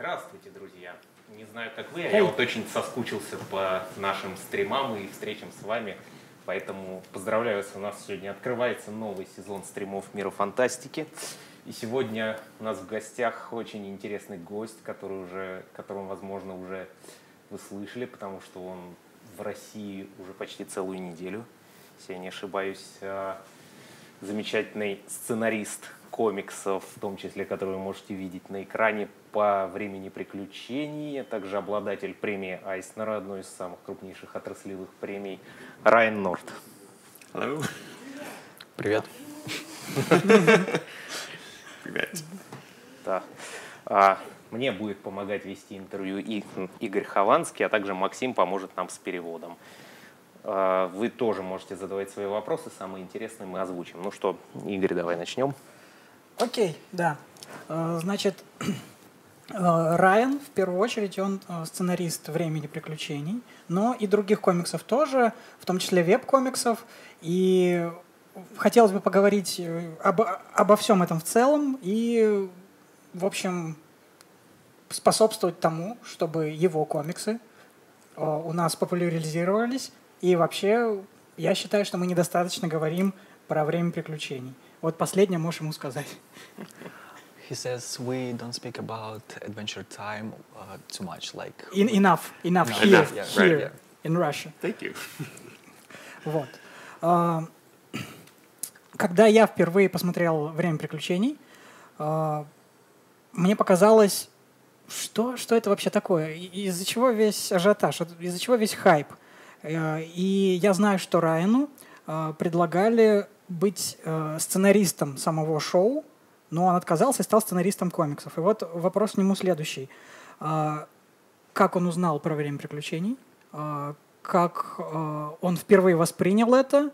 Здравствуйте, друзья! Не знаю, как вы, а я вот очень соскучился по нашим стримам и встречам с вами. Поэтому поздравляю вас, у нас сегодня открывается новый сезон стримов Мира Фантастики. И сегодня у нас в гостях очень интересный гость, который уже, которого, возможно, уже вы слышали, потому что он в России уже почти целую неделю, если я не ошибаюсь. А, замечательный сценарист комиксов, в том числе, которые вы можете видеть на экране по времени приключений, а также обладатель премии Айснера, одной из самых крупнейших отраслевых премий, Райан Норт. Hello. Привет. Привет. Да. А, мне будет помогать вести интервью и Игорь Хованский, а также Максим поможет нам с переводом. А, вы тоже можете задавать свои вопросы, самые интересные мы озвучим. Ну что, Игорь, давай начнем. Окей, да. Э, значит, Райан, в первую очередь, он э, сценарист «Времени приключений», но и других комиксов тоже, в том числе веб-комиксов. И хотелось бы поговорить об, обо всем этом в целом и, в общем, способствовать тому, чтобы его комиксы у нас популяризировались. И вообще, я считаю, что мы недостаточно говорим про время приключений. Вот последнее можешь ему сказать. He says we don't speak about Adventure Time uh, too much, like In, enough, enough No, here, enough, yeah, here right, yeah. in Russia. Thank you. Вот. А, Когда я впервые посмотрел «Время приключений», а, мне показалось, что, что это вообще такое? Из-за чего весь ажиотаж? Из-за чего весь хайп? Э, И я знаю, что Райану а, предлагали быть э, сценаристом самого шоу, но он отказался и стал сценаристом комиксов. И вот вопрос к нему следующий. А, Как он узнал про «Время приключений»? А, Как э, он впервые воспринял это?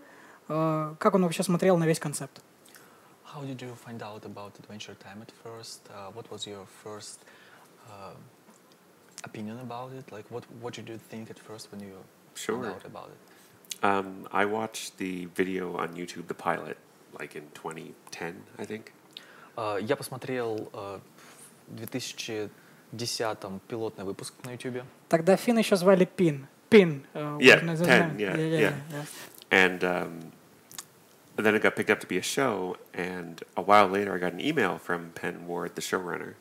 А, Как он вообще смотрел на весь концепт? how did you find out about Adventure Time at first? Uh, what was your first uh, opinion about it? Like, what what did you think at first when you Sure. found out about it? Um, I watched the video on YouTube, the pilot, like in 2010, I think. Uh, я посмотрел uh, в 2010 пилотный выпуск на YouTube. Тогда Финн еще звали Пин. Пин. э, Yeah, Пен, знать. yeah, Yeah, yeah. yeah. And um, then it got picked up to be a show, and a while later I got an email from Penn Ward, the showrunner.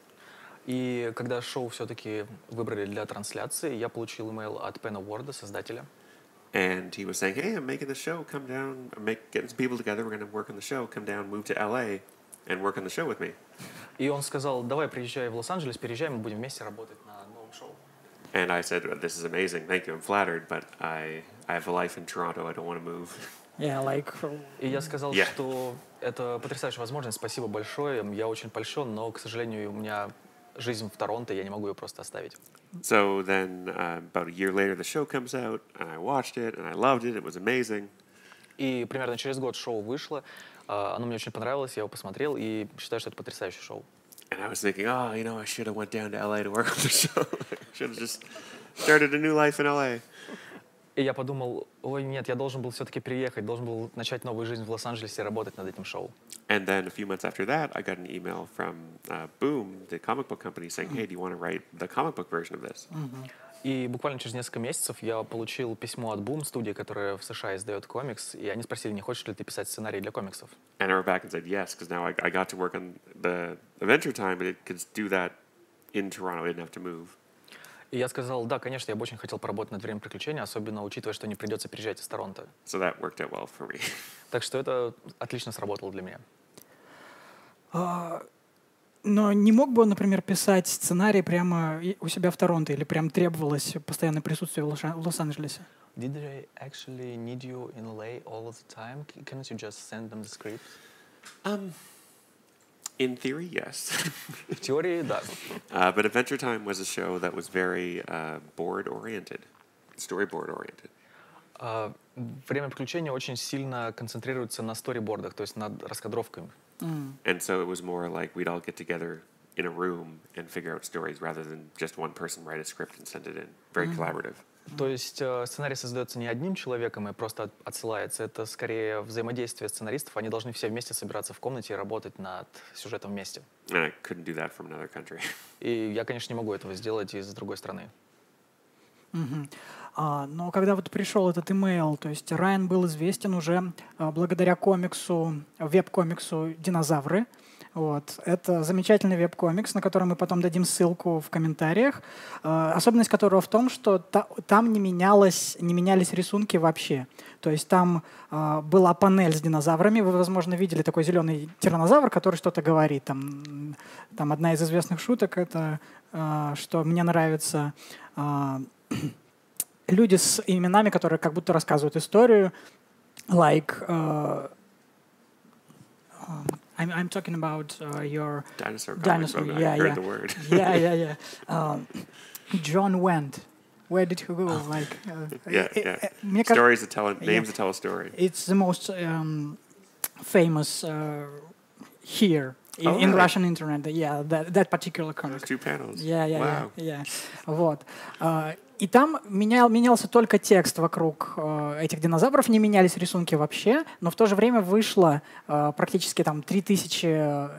И когда шоу все-таки выбрали для трансляции, я получил имейл от Пена Уорда, создателя. And he was saying, "Hey, I'm making the show. Come down. I'm make, getting some people together. We're going to work on the show. Come down, move to LA, and work on the show with me." И он сказал, давай приезжай в Лос-Анджелес, переезжай, мы будем вместе работать на новом шоу. And I said, "This is amazing. Thank you. I'm flattered, but I I have a life in Toronto. I don't want to move." Yeah, like, И я сказал, Yeah. что это потрясающая возможность, спасибо большое, я очень польщен, но, к сожалению, у меня жизнь в Торонто, я не могу ее просто оставить. So then, uh, about a year later, the show comes out, and I watched it, and I loved it. It was amazing. И примерно через год шоу вышло, оно мне очень понравилось, я его посмотрел и считаю, что это потрясающее шоу. And I was thinking, oh, you know, I should have went down to LA to work on the show. Should have just started a new life in LA. И я подумал, ой, нет, я должен был все-таки переехать, должен был начать новую жизнь в Лос-Анджелесе и работать над этим шоу. And then a few months after that, I got an email from uh, Boom, the comic book company, saying, hey, do you want to write the comic book version of this? И буквально через несколько месяцев я получил письмо от Boom, студии, которая в США издает комикс, и они спросили, не хочешь ли ты писать сценарий для комиксов. And I wrote back and said yes, because now I, I got to work on the Adventure Time, but it could do that in Toronto. I didn't have to move. И я сказал, да, конечно, я бы очень хотел поработать над «Время приключений», особенно учитывая, что не придется переезжать из Торонто. So that worked out well for me. Так что это отлично сработало для меня. Но не мог бы он, например, писать сценарий прямо у себя в Торонто или прям требовалось постоянное присутствие в Лос-Анджелесе? Did they actually need you in LA all of the time? Can't you just send them the script? Um, in theory, yes. В теории, да. uh, but Adventure Time was a show that was very uh, board oriented, storyboard oriented. А, Время приключений очень сильно концентрируется на сторибордах, то есть над раскадровками. And so it was more like we'd all get together in a room and figure out stories rather than just one person write a script and send it in. Very collaborative. То есть э, сценарий создается не одним человеком и просто от- отсылается. Это скорее взаимодействие сценаристов. Они должны все вместе собираться в комнате и работать над сюжетом вместе. And I couldn't do that from another country. И я, конечно, не могу этого сделать из другой страны. Мгм. А, но когда вот пришел этот имейл, то есть Райан был известен уже а, благодаря комиксу, веб-комиксу «Динозавры». Вот. Это замечательный веб-комикс, на который мы потом дадим ссылку в комментариях. А, особенность которого в том, что та- там не, менялось, не менялись рисунки вообще. То есть там а, была панель с динозаврами. Вы, возможно, видели такой зеленый тиранозавр, который что-то говорит. Там, там одна из известных шуток — это а, что мне нравится а, люди с именами, которые как будто рассказывают историю, like uh, um, I'm, I'm talking about uh, your Dinosaur comics. Dinosaur, but yeah, I heard yeah. the word. yeah yeah yeah um, John went where did he go like uh, Yeah, э, yeah. э, мне кажется, Stories that tell yeah. names that tell a story. it's the most um, famous uh, here in, Oh, in really? Russian internet yeah that, that particular comic Those two panels. Yeah, yeah, wow. yeah, yeah. Вот. И там менял, менялся только текст вокруг э, этих динозавров, не менялись рисунки вообще, но в то же время вышло э, практически там 3000 э,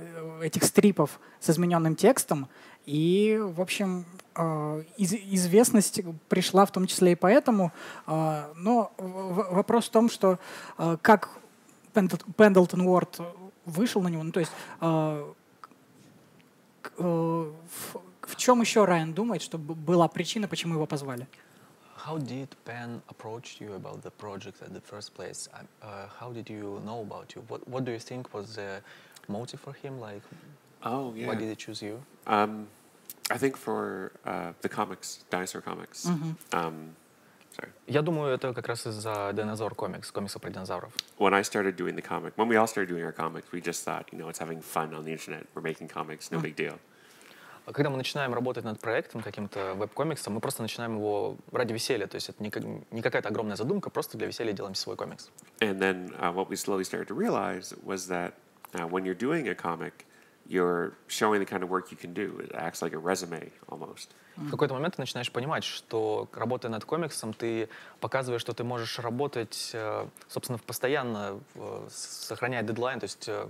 этих стрипов с измененным текстом, и, в общем, э, из- известность пришла в том числе и поэтому. Э, но вопрос в том, что э, как Пендл- Пендлтон Уорд вышел на него, ну то есть э, э, в, в чем еще Райан думает, что б- была причина, почему его позвали? How did Penn approach you about the project at the first place? Um, Uh, how did you know about you? What What do you think was the motive for him? Like, Oh, yeah. why did he choose you? Um, I think for uh, the comics, dinosaur comics. Um, sorry. Я думаю, это как раз из-за Dinosaur Comics, комикса про динозавров. When I started doing the comic, when we all started doing our comics, we just thought, you know, it's having fun on the internet. We're making comics, no big deal. А Когда мы начинаем работать над проектом, каким-то веб-комиксом, мы просто начинаем его ради веселья. То есть это не, не какая-то огромная задумка, просто для веселья делаем свой комикс. And then uh, what we slowly started to realize was that uh, when you're doing a comic, you're showing the kind of work you can do. It acts like a resume almost. В какой-то момент ты начинаешь понимать, что работая над комиксом, ты показываешь, что ты можешь работать, э, собственно, постоянно, э, сохраняя дедлайн, то есть э,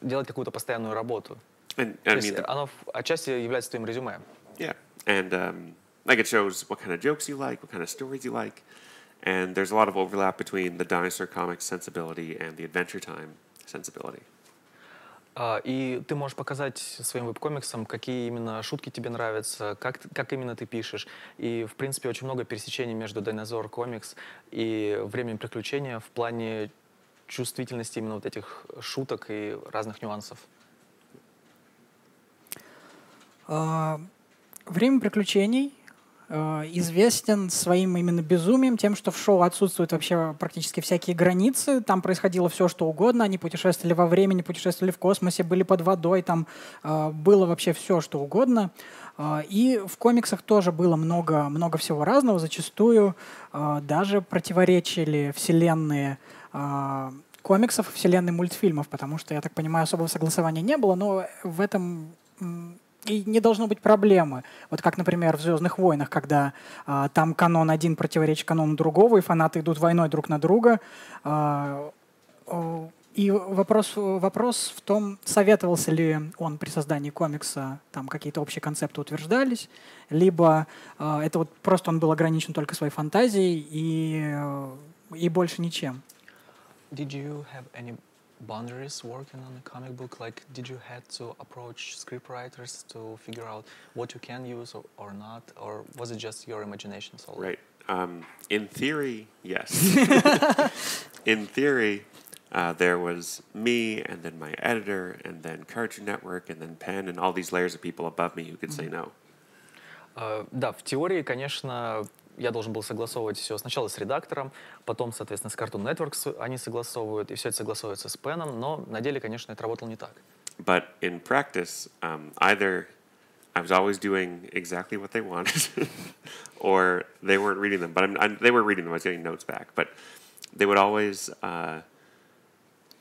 делать какую-то постоянную работу. And I mean, оно отчасти является твоим резюме. yeah. And um, like it shows what kind of jokes you like, what kind of stories you like. And there's a lot of overlap between the dinosaur comics sensibility and the Adventure Time sensibility. А, И ты можешь показать своим веб-комиксам, какие именно шутки тебе нравятся, как, как именно ты пишешь. И, в принципе, очень много пересечений между Dinosaur Comics и Временем приключения в плане чувствительности именно вот этих шуток и разных нюансов. А, Время приключений а, известен своим именно безумием, тем, что в шоу отсутствуют вообще практически всякие границы. Там происходило все, что угодно. Они путешествовали во времени, путешествовали в космосе, были под водой. Там а, было вообще все, что угодно. И в комиксах тоже было много, много всего разного. Зачастую даже противоречили вселенные комиксов, вселенной мультфильмов, потому что, я так понимаю, особого согласования не было, но в этом и не должно быть проблемы. Вот как, например, в «Звездных войнах», когда а, там канон один противоречит канону другого, и фанаты идут войной друг на друга. О, и вопрос, вопрос в том, советовался ли он при создании комикса, там какие-то общие концепты утверждались, либо а, это вот просто он был ограничен только своей фантазией и, э, и больше ничем. Did you have any boundaries working on a comic book? Like, did you had to approach scriptwriters to figure out what you can use or, or not? Or was it just your imagination solely? Right. Um, in theory, yes. in theory, uh, there was me, and then my editor, and then Cartoon Network, and then Penn, and all these layers of people above me who could say no. Э, Да, в теории, конечно, я должен был согласовывать все сначала с редактором, потом, соответственно, с Cartoon Network они согласовывают, и все это согласовывается с Пеном, но на деле, конечно, это работало не так. But in practice, um, either I was always doing exactly what they wanted, or they weren't reading them. But I'm, i they were reading them. I was getting notes back, but they would always uh,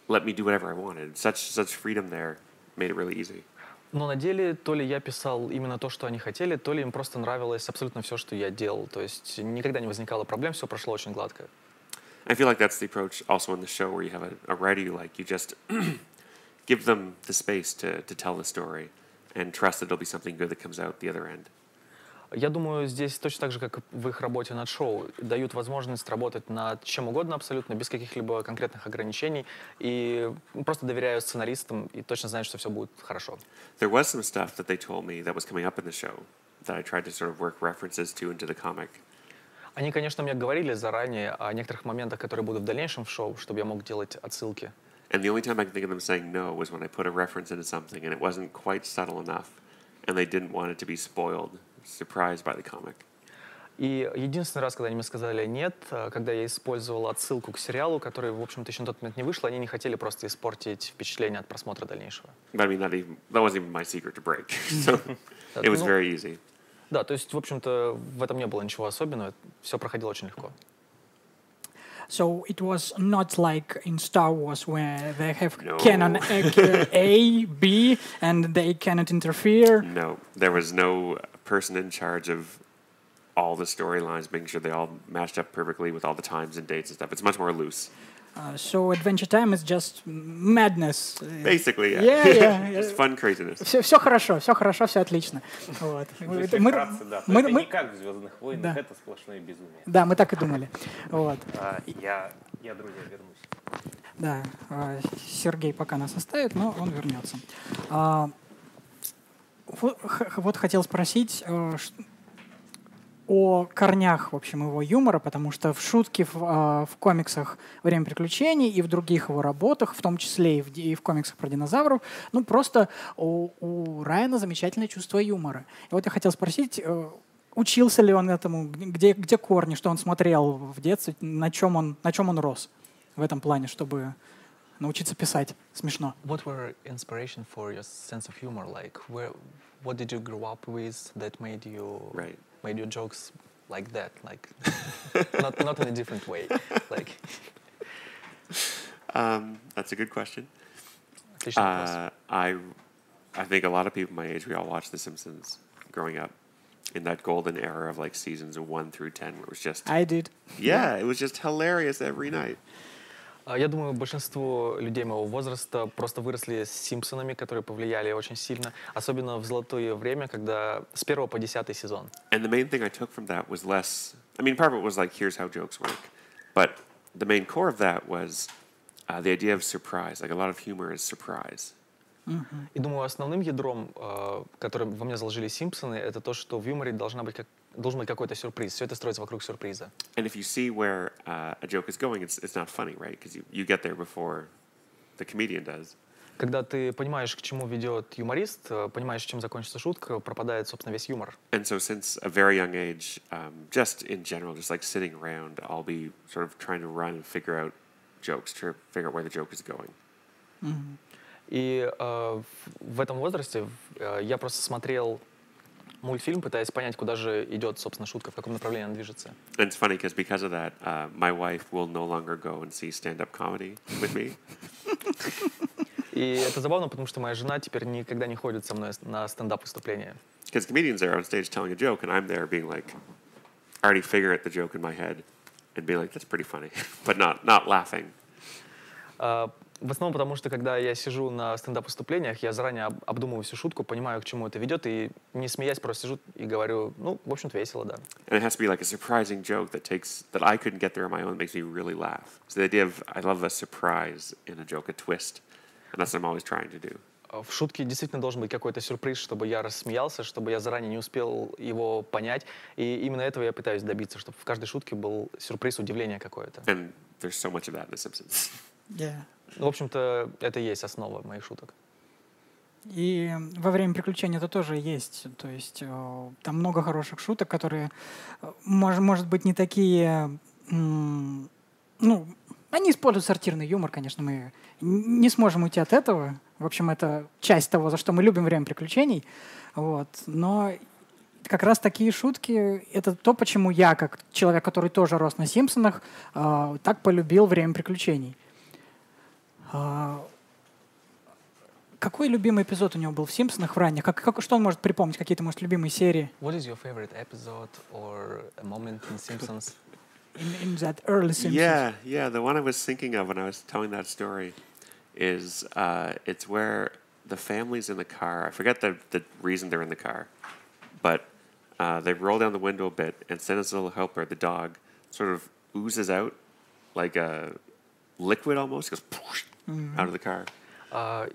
let me do whatever I wanted. Such such freedom there made it really easy. Но на деле то ли я писал именно то, что они хотели, то ли им просто нравилось абсолютно все, что я делал. То есть никогда не возникало проблем, все прошло очень гладко. I feel like that's the approach also on the show where you have a, a writer you like. You just give them the space to, to tell the story and trust that it'll be something good that comes out the other end. Я думаю, здесь точно так же, как в их работе над шоу, дают возможность работать над чем угодно абсолютно, без каких-либо конкретных ограничений, и просто доверяю сценаристам и точно знаю, что все будет хорошо. There was some stuff that they told me that was coming up in the show that I tried to sort of work references to into the comic. Они, конечно, мне говорили заранее о некоторых моментах, которые будут в дальнейшем в шоу, чтобы я мог делать отсылки. And the only time I can think of them saying no was when I put a reference into something and it wasn't quite subtle enough, and they didn't want it to be spoiled, surprised by the comic. И единственный раз, когда они мне сказали «нет», э, когда я использовал отсылку к сериалу, который, в общем-то, еще на тот момент не вышел, они не хотели просто испортить впечатление от просмотра дальнейшего. But I mean, that, even, that wasn't even my secret to break. so it was Ну, very easy. Да, то есть, в общем-то, в этом не было ничего особенного, все проходило очень легко. So it was not like in Star Wars where they have No. canon A, B, and they cannot interfere. No, there was no person in charge of all the storylines, making sure they all matched up perfectly with all the times and dates and stuff. It's much more loose. Uh, so Adventure Time is just madness. Basically, yeah. Yeah, yeah. Just fun craziness. Все, все хорошо, все хорошо, все отлично. Вот. Если Мы- вкратце, да, то мы- это мы- не как в «Звездных войнах», Да. это сплошное безумие. Да, мы так и думали. Вот. А, я, я, друзья, вернусь. Да, а, Сергей пока нас оставит, но он вернется. Вот, хотел спросить э, о корнях, в общем, его юмора, потому что в шутке в, а, в комиксах «Время приключений» и в других его работах, в том числе и в, и в комиксах про динозавров, ну, просто у, у Райана замечательное чувство юмора. И вот я хотел спросить, э, учился ли он этому, где, где корни, что он смотрел в детстве, на чем он, на чем он рос в этом плане, чтобы научиться писать смешно. What were inspiration for your sense of humor? Like, where, what did you grow up with that made you Right. made your jokes like that? Like, not not in a different way. Like, Um, that's a good question. отличный вопрос. Uh, I, I think a lot of people my age, we all watched The Simpsons growing up in that golden era of like seasons of one through ten, where it was just I did. yeah, it was just hilarious every night. А Я думаю, большинство людей моего возраста просто выросли с Симпсонами, которые повлияли очень сильно, особенно в золотое время, когда с первого по десятый сезон. And the main thing I took from that was less. I mean, part of it was like, here's how jokes work, but the main core of that was uh, the idea of surprise. Like a lot of humor is surprise. И думаю, основным ядром, э, которым во мне заложили Симпсоны, это то, что в юморе должна быть как, должен быть какой-то сюрприз. Все это строится вокруг сюрприза. And if you see where uh, a joke is going, it's it's not funny, right? Because you, you get there before the comedian does. Когда ты понимаешь, к чему ведет юморист, э, понимаешь, чем закончится шутка, пропадает, собственно, весь юмор. And so, since a very young age, um, just in general, just like sitting around, I'll be sort of trying to run and figure out jokes, to figure out where the joke is going. И э, в- в этом возрасте э, я просто смотрел мультфильм, пытаясь понять, куда же идет, собственно, шутка, в каком направлении она движется. And it's funny because because of that, uh, my wife will no longer go and see stand-up comedy with me. И это забавно, потому что моя жена теперь никогда не ходит со мной на стендап-выступления. Because comedians are on stage telling a joke, and I'm there being like, already figure out the joke in my head, and be like, that's pretty funny, but not not laughing. В основном потому, что когда я сижу на стендап-выступлениях, я заранее об- обдумываю всю шутку, понимаю, к чему это ведет, и не смеясь просто сижу и говорю, ну, в общем-то, весело, да. And it has to be like a surprising joke that takes that I couldn't get there on my own makes me really laugh. So the idea of I love a surprise in a joke, a twist, and that's what I'm always trying to do. А В шутке действительно должен быть какой-то сюрприз, чтобы я рассмеялся, чтобы я заранее не успел его понять. И именно этого я пытаюсь добиться, чтобы в каждой шутке был сюрприз, удивление какое-то. And there's so much of that in The Simpsons. Yeah. В общем-то, это и есть основа моих шуток. И во время приключений это тоже есть. То есть э, там много хороших шуток, которые, э, мож- может быть, не такие... Ну, они используют сортирный юмор, конечно, мы не сможем уйти от этого. В общем, это часть того, за что мы любим время приключений. Вот. Но как раз такие шутки — это то, почему я, как человек, который тоже рос на «Симпсонах», э, так полюбил время приключений. А, какой любимый эпизод у него был в «Симпсонах» в ранних? Как, как, что он может припомнить? Какие-то, может, любимые серии What is your favorite episode or a moment in Simpsons? in, in that early Simpsons? Yeah, yeah. The one I was thinking of when I was telling that story is uh, it's where the family's in the car. I forget the, the reason they're in the car, but uh, they roll down the window a bit, and Santa's little helper, the dog, sort of oozes out like a liquid almost, goes out of the car. А,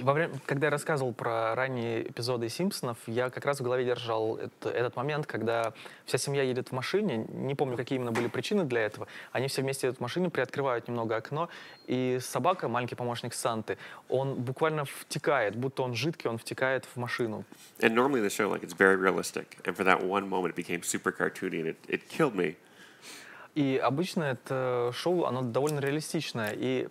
Во время, когда я рассказывал про ранние эпизоды Симпсонов, я как раз в голове держал это- этот момент, когда вся семья едет в машине, не помню, какие именно были причины для этого, они все вместе едут в машине, приоткрывают немного окно, и собака, маленький помощник Санты, он буквально втекает, будто он жидкий, он втекает в машину. And normally the show, like it's very realistic, and for that one moment, it became super cartoony, and it, it killed me. И обычно это шоу, оно довольно реалистичное. И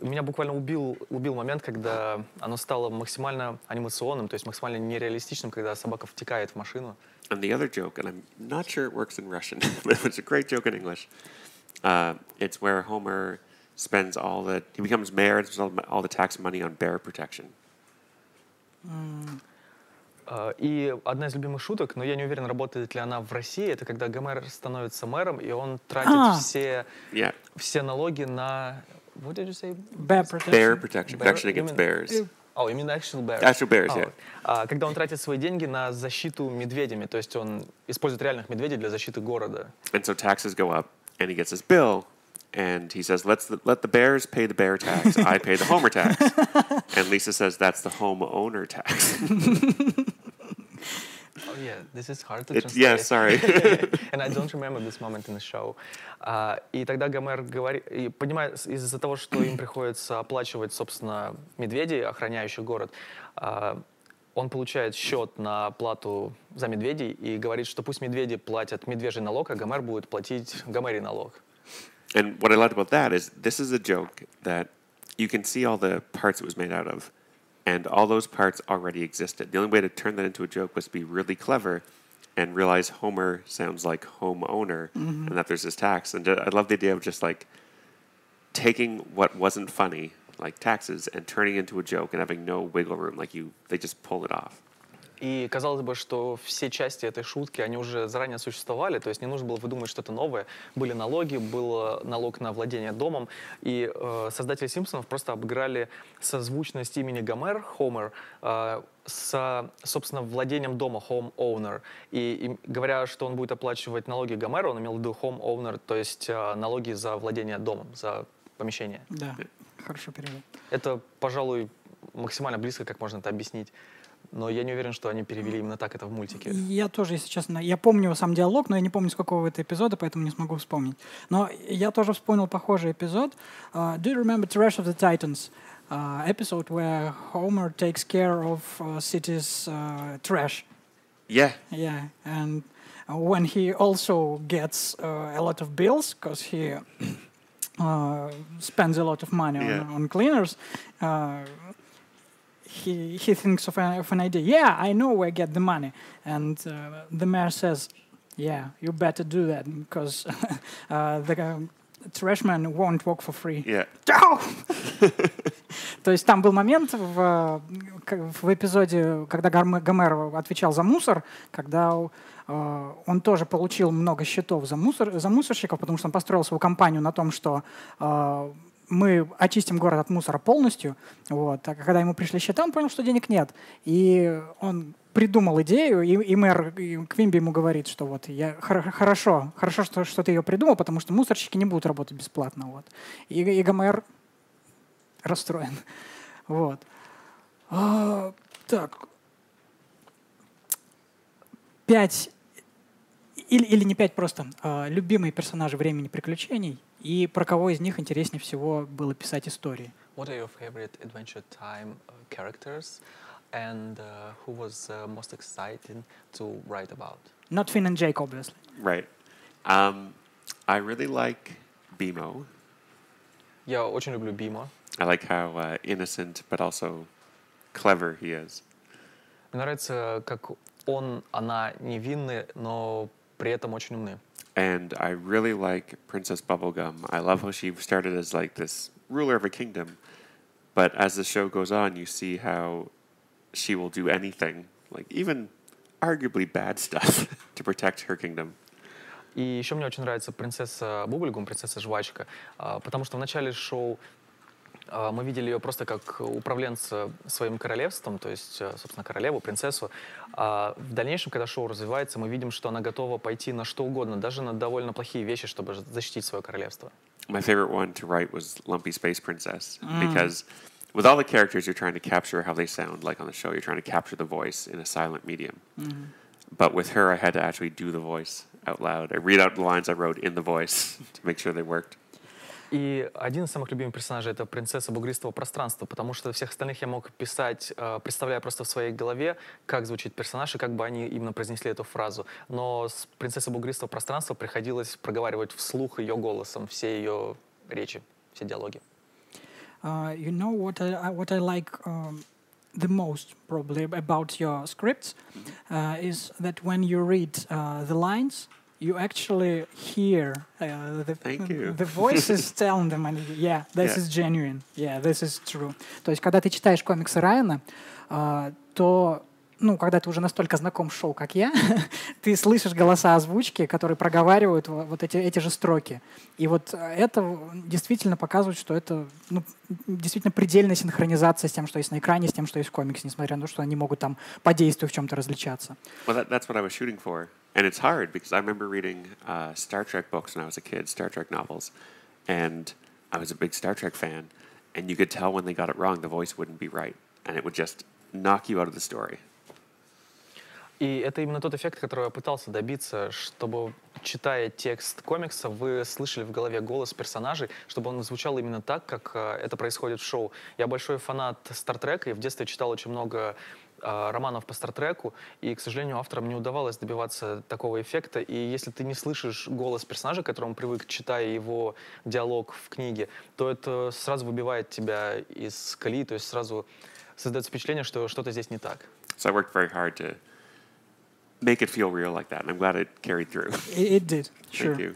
меня буквально убил, убил момент, когда оно стало максимально анимационным, то есть максимально нереалистичным, когда собака втекает в машину. And the other joke, and I'm not sure it works in Russian, but it's a great joke in English. Uh, it's where Homer spends all the he becomes mayor and spends all, the- all the tax money on bear protection. А, И одна из любимых шуток, но я не уверен, работает ли она в России, это когда Гомер становится мэром, и он тратит А. все, Yeah, все налоги на... What did you say? Bear protection. bear protection, Bear- protection against you mean- bears. Oh, you mean actual bears? Actual bears, А, yeah. вот. А, когда он тратит свои деньги на защиту медведями, то есть он использует реальных медведей для защиты города. And so taxes go up, and he gets this bill, and he says, "Let's the, let the bears pay the bear tax. I pay the Homer tax." and Lisa says, "That's the homeowner tax." Yeah, this is hard to It, translate. yeah, sorry. And I don't remember this moment in the show. А, и тогда Гомер говорит, и понимает, с- из-за того, что им приходится оплачивать, собственно, медведей, охраняющих город, а, он получает счет на плату за медведей и говорит, что пусть медведи платят медвежий налог, а Гомер будет платить Гомерий налог. And what I loved about that is this is a joke that you can see all the parts it was made out of, and all those parts already existed. The only way to turn that into a joke was to be really clever and realize Homer sounds like homeowner mm-hmm. and that there's this tax. And I love the idea of just like taking what wasn't funny, like taxes, and turning it into a joke and having no wiggle room. Like you, they just pull it off. И казалось бы, что все части этой шутки, они уже заранее существовали, то есть не нужно было выдумывать что-то новое. Были налоги, был э, налог на владение домом, и э, создатели Симпсонов просто обыграли созвучность имени Гомер, Homer, э, с, собственно, владением дома, home owner. И, и говоря, что он будет оплачивать налоги Гомера, он имел в виду home owner, то есть э, налоги за владение домом, за помещение. Да, хорошо перевел. Это, пожалуй, максимально близко, как можно это объяснить. Но я не уверен, что они перевели именно так это в мультике. Я тоже, если честно, я помню сам диалог, но я не помню, с какого это эпизода, поэтому не смогу вспомнить. Но я тоже вспомнил похожий эпизод. Uh, do you remember Trash of the Titans? Uh, episode where Homer takes care of uh, city's uh, trash. Yeah. Yeah, and when he also gets uh, a lot of bills because he uh, spends a lot of money Yeah. on, on cleaners, uh, he he thinks of, a, of an idea. Yeah, I know where I get the money, and uh, the mayor says, "Yeah, you better do that because uh, the uh, trash man won't work for free." Yeah. То есть там был момент в, к- в эпизоде, когда Гомер отвечал за мусор, когда э, он тоже получил много счетов за, мусор, за мусорщиков, потому что он построил свою компанию на том, что э, мы очистим город от мусора полностью. Вот. А когда ему пришли счета, он понял, что денег нет. И он придумал идею, и, и мэр и Квимби ему говорит, что вот я хор- хорошо, хорошо, что, что ты ее придумал, потому что мусорщики не будут работать бесплатно. Вот. И, и Гомер расстроен. Вот. А, так. Пять или, или не пять просто. а, любимые персонажи времени приключений и про кого из них интереснее всего было писать истории. What are your favorite Adventure Time uh, characters, and uh, who was uh, most exciting to write about? Not Finn and Jake, obviously. Right. Um, I really like BMO. Я очень люблю Бима. I like how uh, innocent but also clever he is. Мне нравится, как он, она невинны, но при этом очень умны. And I really like Princess Bubblegum. I love how she started as like this ruler of a kingdom, But as the show goes on, you see how she will do anything, like even arguably bad stuff, to protect her kingdom. И еще мне очень нравится принцесса Бублигум, принцесса Жвачка, а, потому что в начале шоу а, мы видели ее просто как управленца своим королевством, то есть, а, собственно, королеву, принцессу. А в дальнейшем, когда шоу развивается, мы видим, что она готова пойти на что угодно, даже на довольно плохие вещи, чтобы защитить свое королевство. My favorite one to write was Lumpy Space Princess because with all the characters, you're trying to capture how they sound, like on the show, you're trying to capture the voice in a silent medium. But with her, I had to actually do the voice out loud. I read out the lines I wrote in the voice to make sure they worked. И один из самых любимых персонажей — это принцесса бугристого пространства, потому что всех остальных я мог писать, э, представляя просто в своей голове, как звучит персонаж и как бы они именно произнесли эту фразу. Но с принцессой бугристого пространства приходилось проговаривать вслух ее голосом все ее речи, все диалоги. Uh, you know what I, what I like um, the most probably about your scripts uh, is that when you read uh, the lines, you actually hear uh, the Thank you. the voices telling them, and yeah, this Yeah. is genuine, yeah, this is true. То есть, когда ты читаешь комиксы Райана, а, то ну, когда ты уже настолько знаком с шоу, как я, ты слышишь голоса озвучки, которые проговаривают во- вот эти, эти же строки. И вот э, это действительно показывает, что это ну, действительно предельная синхронизация с тем, что есть на экране, с тем, что есть в комиксе, несмотря на то, что они могут там по действию в чем-то различаться. Well, that, that's what I was shooting for. And it's hard because I remember reading uh, Star Trek books when I was a kid, Star Trek novels. And I was a big Star Trek fan. And you could tell when they got it wrong, the voice wouldn't be right. And it would just knock you out of the story. И это именно тот эффект, который я пытался добиться, чтобы, читая текст комикса, вы слышали в голове голос персонажей, чтобы он звучал именно так, как э, это происходит в шоу. Я большой фанат Стартрека, и в детстве читал очень много э, романов по Стартреку, и, к сожалению, авторам не удавалось добиваться такого эффекта. И если ты не слышишь голос персонажа, к которому привык, читая его диалог в книге, то это сразу выбивает тебя из колеи, то есть сразу создается впечатление, что что-то здесь не так. So I worked very hard to make it feel real like that. And I'm glad it carried through. It, it did, sure. Thank you.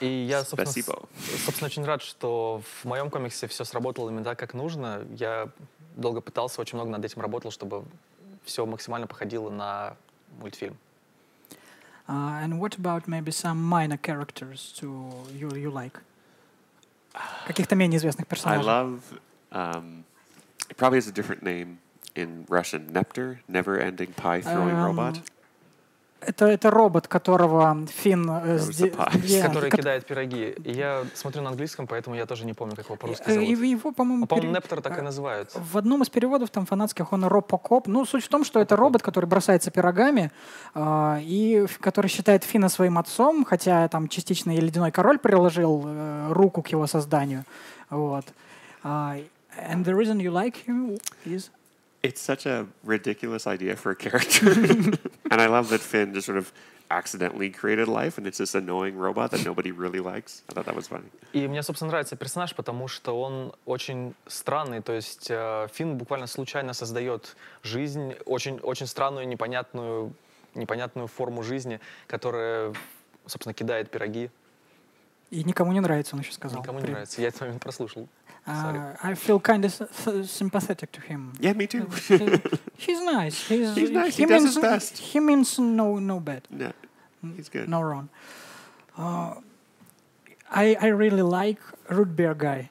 И я, собственно, с- Спасибо. собственно, очень рад, что в моем комиксе все сработало именно так, как нужно. Я долго пытался, очень много над этим работал, чтобы все максимально походило на мультфильм. Uh, and what about maybe some minor characters to you, you like? Каких-то менее известных I персонажей. love, um, it probably has a different name in Russian. Nepter, never ending pie throwing Um, robot. Это, это робот, которого Финн... э, yeah, который ко- кидает пироги. Я смотрю на английском, поэтому я тоже не помню, как его по-русски э, зовут. и Его, по-моему, А, по-моему, пере- Нептор так и э, называют. В одном из переводов там фанатских он Ропокоп. Ну, суть в том, что это робот, который бросается пирогами, а, и который считает Фина своим отцом, хотя там частично и Ледяной Король приложил э, руку к его созданию. Вот. А, and the reason you like him is... It's such a ridiculous idea for a character. and I love that Finn just sort of accidentally created life and it's this annoying robot that nobody really likes. I thought that was funny. И мне, собственно, нравится персонаж, потому что он очень странный. То есть э, Финн буквально случайно создает жизнь, очень, очень странную, непонятную, непонятную форму жизни, которая, собственно, кидает пироги. И никому не нравится, он еще сказал. Никому не При- нравится. Я этот момент прослушал. А, Sorry. I feel kind of sympathetic to him. Yeah, me too. He- He's nice. He's, He's nice. He does his means, best. He means no, no bad. no, he's good. No wrong. Uh, I I really like root beer guy.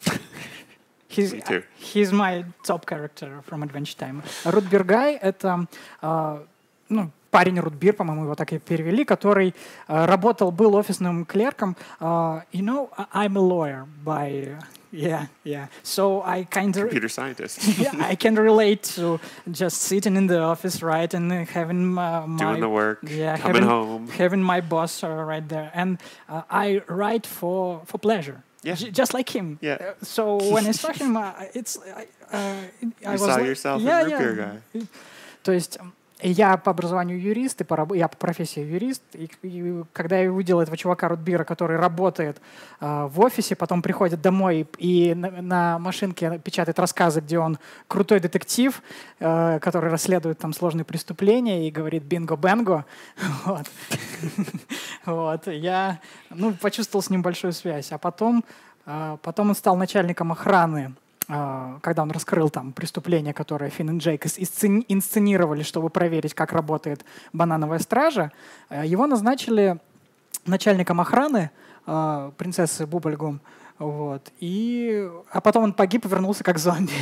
He's, Me too. he's my top character from Adventure Time. Root beer guy — это а, ну, парень Рутбир, по-моему, его так и перевели, который а, работал, был офисным клерком. А, you know, I- I'm a lawyer by... Yeah, yeah. So I kind of... Computer scientist. yeah, I can relate to just sitting in the office, right, and uh, having uh, my Doing the work, yeah, coming having, home. having my boss uh, right there, and uh, I write for for pleasure, Yeah. J- just like him. Yeah. Uh, so when I saw him, uh, it's I, uh, I You was saw like- yourself in yeah, root yeah. beer guy. То есть м, я по образованию юрист, и по, раб- я по профессии юрист, и, и когда я увидел этого чувака Рутбира, который работает а, в офисе, потом приходит домой и на, на машинке печатает рассказы, где он крутой детектив, э, который расследует там сложные преступления и говорит «бинго-бенго», вот. Вот, я ну, почувствовал с ним большую связь. А потом, а, потом он стал начальником охраны когда он раскрыл там преступление, которое Финн и Джейк инсценировали, чтобы проверить, как работает банановая стража, э, его назначили начальником охраны э, принцессы Бубльгум. Вот. И... А потом он погиб и вернулся как зомби.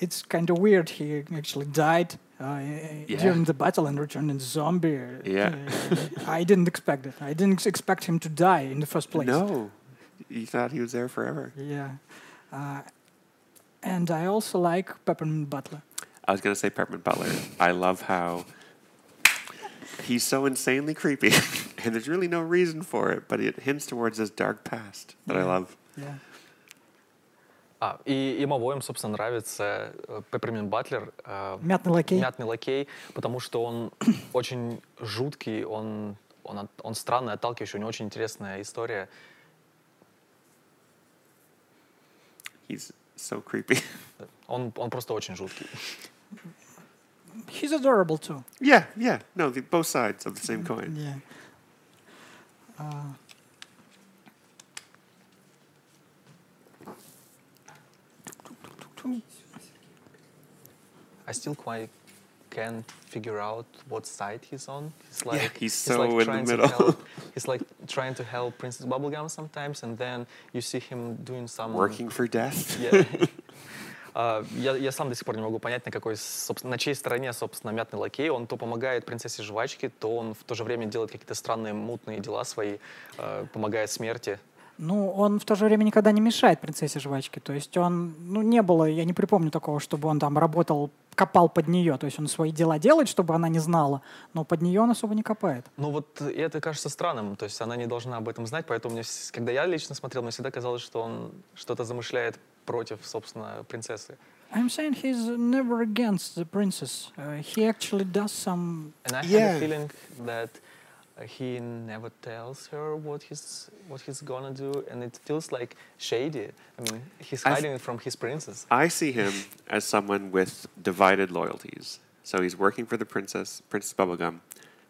It's kind of weird. He actually died uh, Yeah. during the battle and returned as a zombie. Yeah. I didn't expect it. I didn't expect him to die in the first place. No, you thought he was there forever. Yeah. Uh, and I also like Peppermint Butler. I was gonna say Peppermint Butler. I love how he's so insanely creepy, and there's really no reason for it, but it hints towards this dark past that I Yeah. love. Yeah. А, и им обоим, собственно, нравится э, Пепперминт Батлер, э, Мятный лакей. мятный лакей, потому что он очень жуткий, он, он, от- он странный, отталкивающий, у него очень интересная история. He's so creepy. Он, он просто очень жуткий. He's adorable too. yeah, yeah. No, the, both sides of the same coin. Yeah. Uh, I still quite can't figure out what side he's on. He's like he's so like in the middle. To help, he's like trying to help Princess Bubblegum sometimes, and then you see him doing some Working for death. Yeah. А, Я, я сам до сих пор не могу понять, на какой, собственно, на чьей стороне, собственно, мятный лакей. Он то помогает принцессе жвачки, то он в то же время делает какие-то странные мутные дела свои, э, помогает смерти. Ну, он в то же время никогда не мешает принцессе жвачки. То есть он, ну, не было, я не припомню такого, чтобы он там работал, копал под нее. То есть он свои дела делает, чтобы она не знала, но под нее он особо не копает. Ну вот и это кажется странным, то есть она не должна об этом знать, поэтому мне, когда я лично смотрел, мне всегда казалось, что он что-то замышляет против, собственно, принцессы. I'm saying he's never against the princess. Uh, he actually does some. And I Yeah. had a feeling that he never tells her what he's what he's gonna do, and it feels like shady. I mean, he's hiding it from his princess. I see him as someone with divided loyalties. So he's working for the princess, Princess Bubblegum,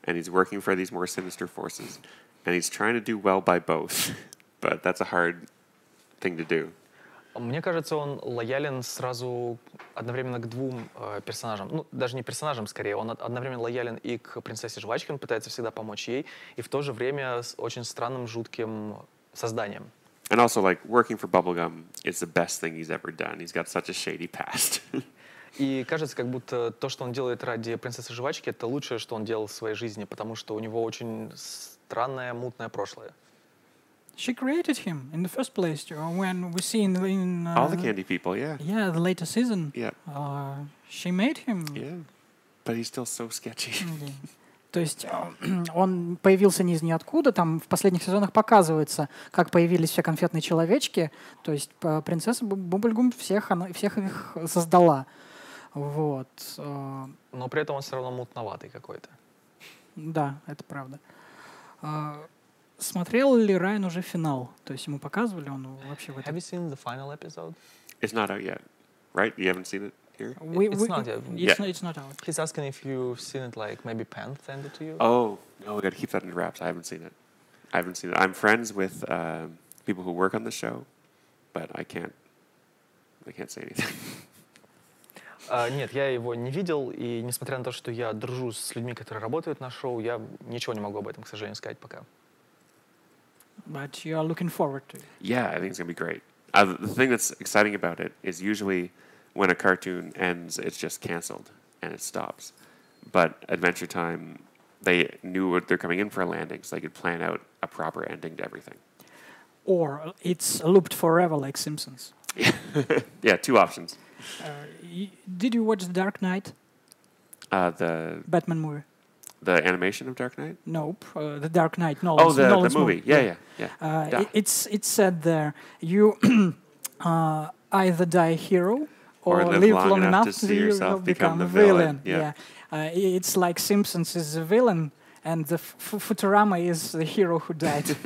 and he's working for these more sinister forces, and he's trying to do well by both. but that's a hard thing to do. Мне кажется, он лоялен сразу одновременно к двум э, персонажам. Ну, даже не персонажам, скорее. Он од- одновременно лоялен и к принцессе жвачке, он пытается всегда помочь ей, и в то же время с очень странным, жутким созданием. And also, like working for Bubblegum is the best thing he's ever done. He's got such a shady past. И кажется, как будто то, что он делает ради принцессы жвачки, это лучшее, что он делал в своей жизни, потому что у него очень странное, мутное прошлое. She created him in the first place when we see in, in uh, All the candy people, yeah, Yeah, the later season. yeah, Uh, she made him. yeah. But he's still so sketchy. М, То есть э, он появился не из ниоткуда, там в последних сезонах показывается, как появились все конфетные человечки, то есть принцесса Бу- Бубльгум всех, она, всех их создала. Вот. э, Но при этом он все равно мутноватый какой-то. Да, это правда. А, Смотрел ли Райан уже финал? То есть ему показывали, он вообще в Have этом... you seen the final episode? It's not out yet, right? You haven't seen it here? We- It's we- not yet. It's, Yeah. not, it's not out. He's asking if you've seen it, like maybe Pan sent it to you. Oh, no, we got to keep that in wraps. I haven't seen it. I haven't seen it. I'm friends with um, people who work on the show, but I can't. I can't say anything. А, нет, я его не видел, и несмотря на то, что я дружу с людьми, которые работают на шоу, я ничего не могу об этом, к сожалению, сказать пока. But you are looking forward to it. yeah, I think it's gonna be great. Uh, the thing that's exciting about it is usually when a cartoon ends, it's just canceled and it stops. But Adventure Time, they knew what they're coming in for a landing, so they could plan out a proper ending to everything. Or it's looped forever like Simpsons. Yeah, two options. Uh, y- did you watch The Dark Knight, Uh, the Batman movie? the animation of Dark Knight. Nope. Uh, the Dark Knight. No. Oh, the, the movie. Yeah, yeah, yeah. Uh, Da- i- it's it's said there you uh, either die a hero or, Or live live long long, enough enough to see you yourself know, become become, a the villain. villain. Yeah. Uh, i- it's like Simpsons is the villain and the F- F- Futurama is the hero who died.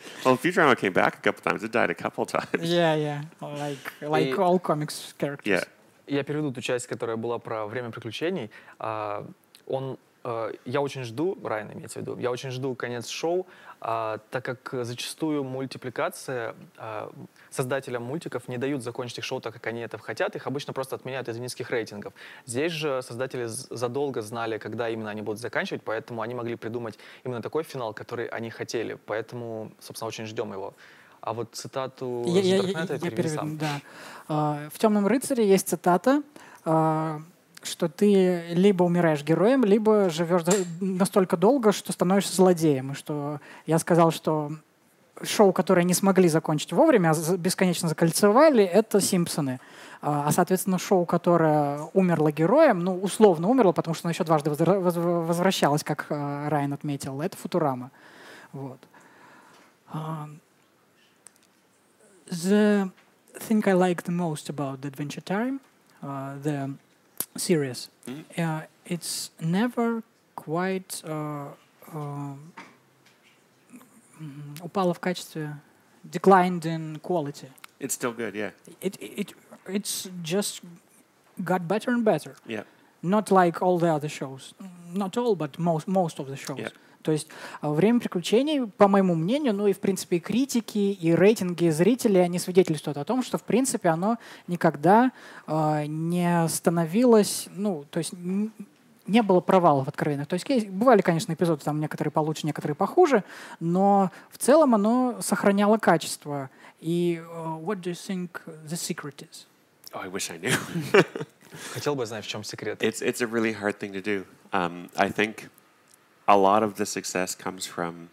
Well, Futurama came back a couple times. It died a couple times. yeah, yeah. Like like И- all comics characters. Yeah. Я переведу ту часть, которая была про время приключений. А, Он Э, я очень жду, Райан имеется в виду, я очень жду конец шоу, а, так как зачастую мультипликация а, создателям мультиков не дают закончить их шоу так, как они этого хотят, их обычно просто отменяют из-за низких рейтингов. Здесь же создатели задолго знали, когда именно они будут заканчивать, поэтому они могли придумать именно такой финал, который они хотели, поэтому, собственно, очень ждем его. А вот цитату я, я, я, я переведу, да. Uh, в «Темном рыцаре» есть цитата, что ты либо умираешь героем, либо живешь настолько долго, что становишься злодеем. И что я сказал, что шоу, которые не смогли закончить вовремя, а бесконечно закольцевали, это «Симпсоны». А, а, соответственно, шоу, которое умерло героем, ну, условно умерло, потому что оно еще дважды возвращалось, как а, Райан отметил, это «Футурама». Вот. The thing I like the most about the Adventure Time, uh, the series. Mm-hmm. Uh, it's never quite uh, uh, упало в качестве declined in quality. It's still good, yeah. It it it's just got better and better. Yeah. Not like all the other shows. Not all, but most most of the shows. Yeah. То есть а, «Время приключений», по моему мнению, ну и, в принципе, и критики, и рейтинги зрителей, они свидетельствуют о том, что, в принципе, оно никогда э, не становилось, ну, то есть не было провалов откровенных. То есть бывали, конечно, эпизоды, там некоторые получше, некоторые похуже, но в целом оно сохраняло качество. И uh, what do you think the secret is? Oh, I wish I knew. Хотел бы знать, в чем секрет. It's, it's a really hard thing to do. Um, I think a lot of the success comes from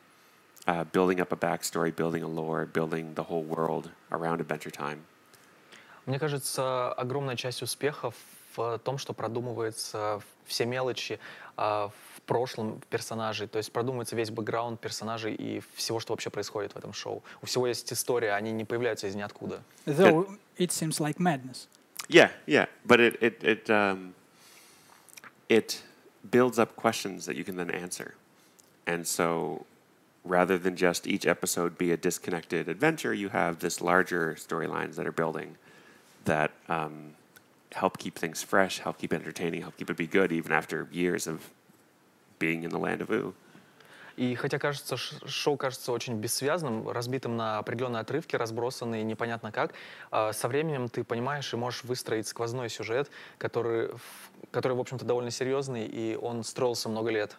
uh, building up a backstory, building a lore, building the whole world around Adventure Time. Мне кажется, огромная часть успеха в том, что продумывается все мелочи в прошлом персонажей, то есть продумывается весь бэкграунд персонажей и всего, что вообще происходит в этом шоу. У всего есть история, они не появляются из ниоткуда. Though it seems like madness. Yeah, yeah, but it it it um, it builds up questions that you can then answer. And so rather than just each episode be a disconnected adventure, you have this larger storylines that are building that um, help keep things fresh, help keep it entertaining, help keep it be good even after years of being in the land of Ooh. И хотя кажется, шоу кажется очень бессвязным, разбитым на определенные отрывки, разбросанные непонятно как, со временем ты понимаешь и можешь выстроить сквозной сюжет, который, который в общем-то, довольно серьезный, и он строился много лет.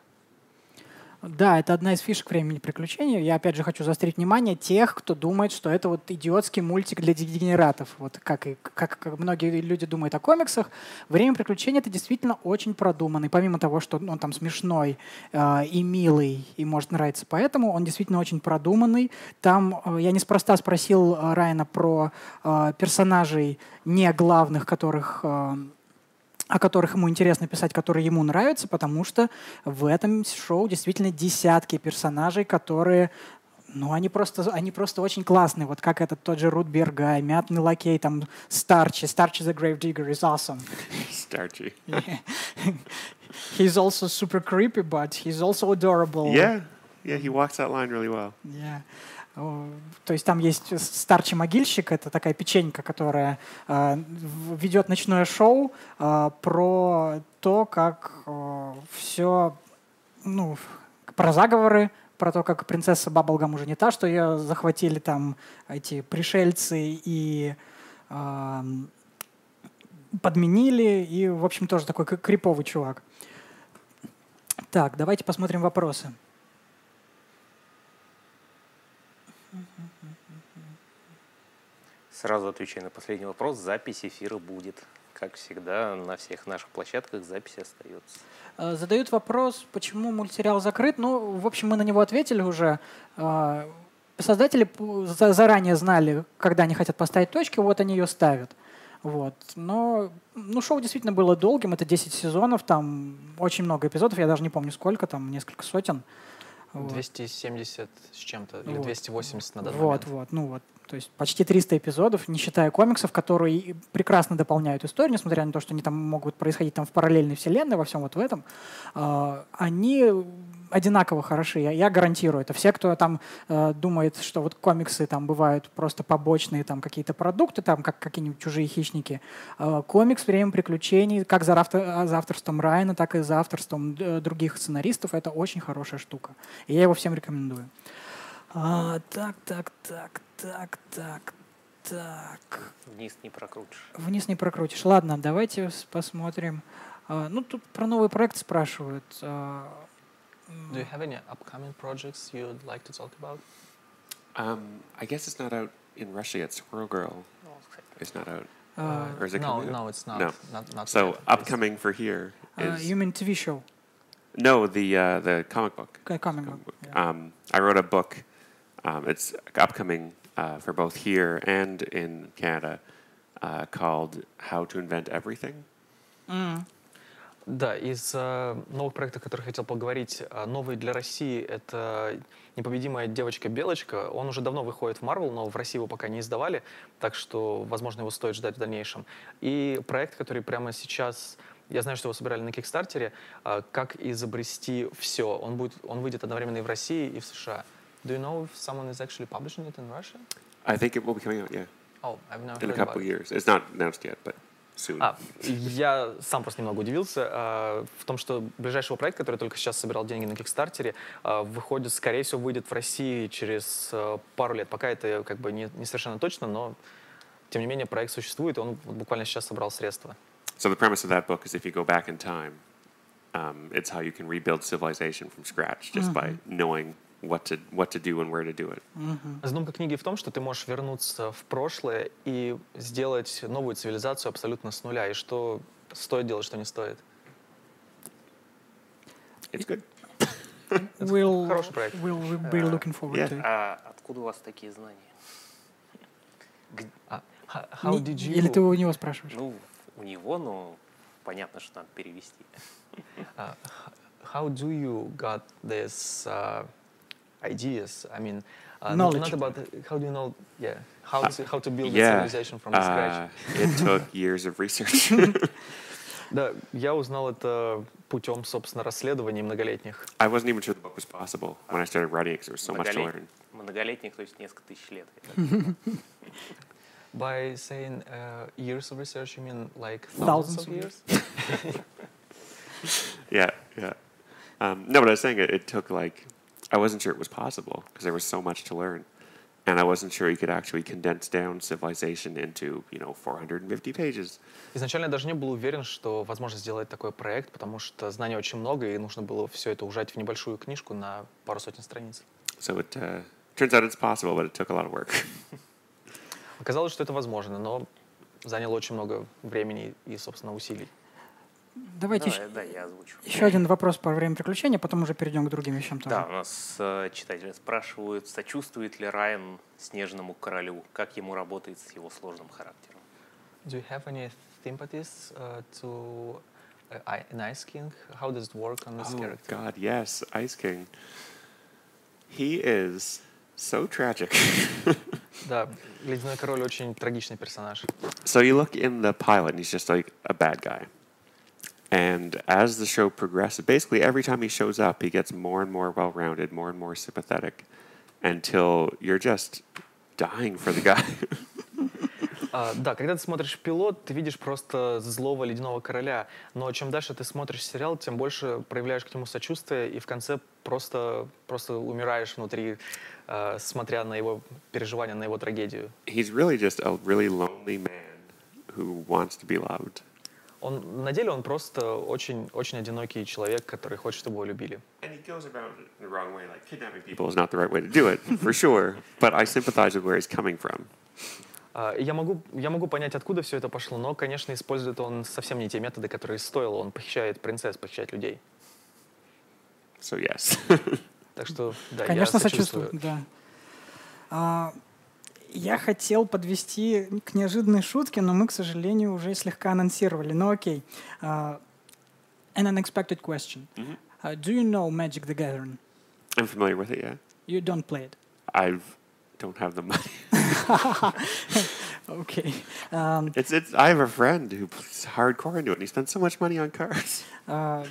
Да, это одна из фишек времени приключений. Я опять же хочу заострить внимание тех, кто думает, что это вот идиотский мультик для дегенератов. Вот как, и, как, как многие люди думают о комиксах. Время приключений это действительно очень продуманный. Помимо того, что он там смешной э, и милый, и может нравиться поэтому, он действительно очень продуманный. Там э, я неспроста спросил э, Райана про э, персонажей не главных, которых э, о которых ему интересно писать, которые ему нравятся, потому что в этом шоу действительно десятки персонажей, которые ну, они просто, они просто очень классные. Вот как этот тот же Рут Бергай, Мятный Лакей, там, Старчи. Старчи the Grave Digger is awesome. Starchy. Yeah. he's also super creepy, but he's also adorable. Yeah, yeah, he walks that line really well. Yeah. То есть там есть старчий могильщик, это такая печенька, которая э, ведет ночное шоу э, про то, как э, все, ну, про заговоры, про то, как принцесса Баблгам уже не та, что ее захватили там эти пришельцы и э, подменили, и, в общем, тоже такой криповый чувак. Так, давайте посмотрим вопросы. Сразу отвечаю на последний вопрос. Запись эфира будет. Как всегда, на всех наших площадках запись остается. Э, задают вопрос, почему мультсериал закрыт. Ну, в общем, мы на него ответили уже. Э, создатели заранее знали, когда они хотят поставить точки, вот они ее ставят. Вот. Но ну, шоу действительно было долгим, это 10 сезонов, там очень много эпизодов, я даже не помню сколько, там несколько сотен. 270 с чем-то, или вот. 280 на данный вот, момент. Вот, вот, ну вот. То есть почти 300 эпизодов, не считая комиксов, которые прекрасно дополняют историю, несмотря на то, что они там могут происходить там в параллельной вселенной, во всем вот в этом. Э, они одинаково хороши, я, я гарантирую. Это все, кто там э, думает, что вот комиксы там бывают просто побочные там какие-то продукты, там как какие-нибудь чужие хищники. Э, комикс «Время приключений», как за, автор, за авторством Райана, так и за авторством э, других сценаристов, это очень хорошая штука. И я его всем рекомендую. А, так, так, так, так, так, так. Вниз не прокрутишь. Вниз не прокрутишь. Ладно, давайте посмотрим. А, ну, тут про новый проект спрашивают. Mm. Do you have any upcoming projects you'd like to talk about? Um, I guess it's not out in Russia yet. Squirrel Girl oh. It's not out. Uh, or is it no, no, it's not. No. Not, not so yet, upcoming for here uh, is... Uh, you mean TV show? No, the uh, the comic book. Okay, comic, comic, book. book. Yeah. Um, I wrote a book. Um, it's upcoming uh, for both here and in Canada, uh, called "How to Invent Everything," mm. Да, из э, новых проектов, о которых хотел поговорить, э, новый для России — это «Непобедимая девочка-белочка». Он уже давно выходит в Marvel, но в России его пока не издавали, так что, возможно, его стоит ждать в дальнейшем. И проект, который прямо сейчас... Я знаю, что его собирали на Кикстартере. э, «Как изобрести все». Он, будет, он выйдет одновременно и в России, и в США. Do you know if someone is actually publishing it in Russia? I think it will be coming out, yeah, Oh, I've never in a heard couple about years. It's not announced yet, but А, я сам просто немного удивился а, в том, что ближайший его проект, который только сейчас собирал деньги на Кикстартере, а, выходит, скорее всего, выйдет в России через а, пару лет. Пока это как бы не, не совершенно точно, но тем не менее проект существует, и он вот буквально сейчас собрал средства. So the premise of that book is if you go back in time, um, it's how you can rebuild civilization from scratch just by knowing what to what to do and where to do it. Задумка книги в том, что ты можешь вернуться в прошлое и сделать новую цивилизацию абсолютно с нуля, и что стоит делать, что не стоит. It's good. We'll, хороший проект. we'll, be looking forward Yeah. to it. А откуда у вас такие знания? А, how did you... Или ты у него спрашиваешь? Ну, у него, ну, понятно, что надо перевести. Uh, how do you got this uh, ideas? I mean, uh, not- Knowledge. not about the- how do you know? Yeah, how to how to build a yeah, civilization from the scratch. uh, it took years of research. Да, я узнал это путем, собственно, расследований многолетних. I wasn't even sure the book was possible when I started writing it because there was so much to Многолет- learn. Многолетних, то есть несколько тысяч лет. я так By saying uh, years of research, you mean like Thousands thousands, of of years? Yeah, yeah. Um, no, but I was saying it, it took like I wasn't sure it was possible because there was so much to learn, and I wasn't sure you could actually condense down civilization into you know 450 pages. Изначально я даже не был уверен, что возможно сделать такой проект, потому что знаний очень много, и нужно было все это ужать в небольшую книжку на пару сотен страниц. So it uh, turns out it's possible, but it took a lot of work. Оказалось, что это возможно, но заняло очень много времени и, собственно, усилий. Давайте Давай, да, я озвучу. еще один вопрос по время приключения, потом уже перейдем к другим вещам тоже. Да, у нас э, читатели спрашивают, сочувствует ли Райан Снежному Королю, как ему работает с его сложным характером. Do you have any sympathies uh, to uh, an Ice King? How does it work on this oh character? God, yes, Ice King. He is so tragic. Да, Ледяной Король очень трагичный персонаж. So you look in the pilot, and he's just like a bad guy. And as the show progresses, basically every time he shows up, he gets more and more well rounded, more and more sympathetic, until you're just dying for the guy. А, да, когда ты смотришь пилот, ты видишь просто злого Ледяного Короля, но чем дальше ты смотришь сериал, тем больше проявляешь к нему сочувствие, и в конце просто, просто умираешь внутри, а, смотря на его переживания, на его трагедию. he's really just a really lonely man who wants to be loved. Он, на деле он просто очень, очень одинокий человек, который хочет, чтобы его любили. Way. Like people is not the right way to do it, for sure. But I sympathize with where he's coming from. И Я могу, я могу понять, откуда все это пошло, но, конечно, использует он совсем не те методы, которые стоило. Он похищает принцесс, похищает людей. So yes. Так что, да, Конечно, я сочувствую. сочувствую. Да. А, я хотел подвести к неожиданной шутке, но мы, к сожалению, уже слегка анонсировали. Но окей. А, an unexpected question. Uh, do you know Magic the Gathering? I'm familiar with it, yeah. You don't play it. I don't have the money. Okay. Um, It's it's. I have a friend who's hardcore into it, and he spends so much money on cards. а,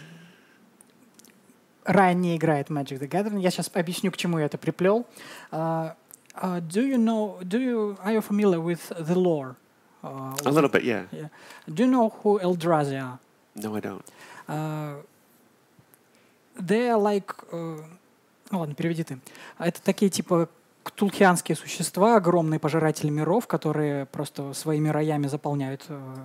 Райан не играет Magic the Gathering. Я сейчас объясню, к чему я это приплел. Uh, uh, do you know, do you, are you familiar with the lore? Uh, A little bit, yeah. Yeah. Do you know who Eldrazi are? No, I don't. Uh, they are like... uh, ну ладно, переведи ты. Это такие типа ктулхианские существа, огромные пожиратели миров, которые просто своими роями заполняют э,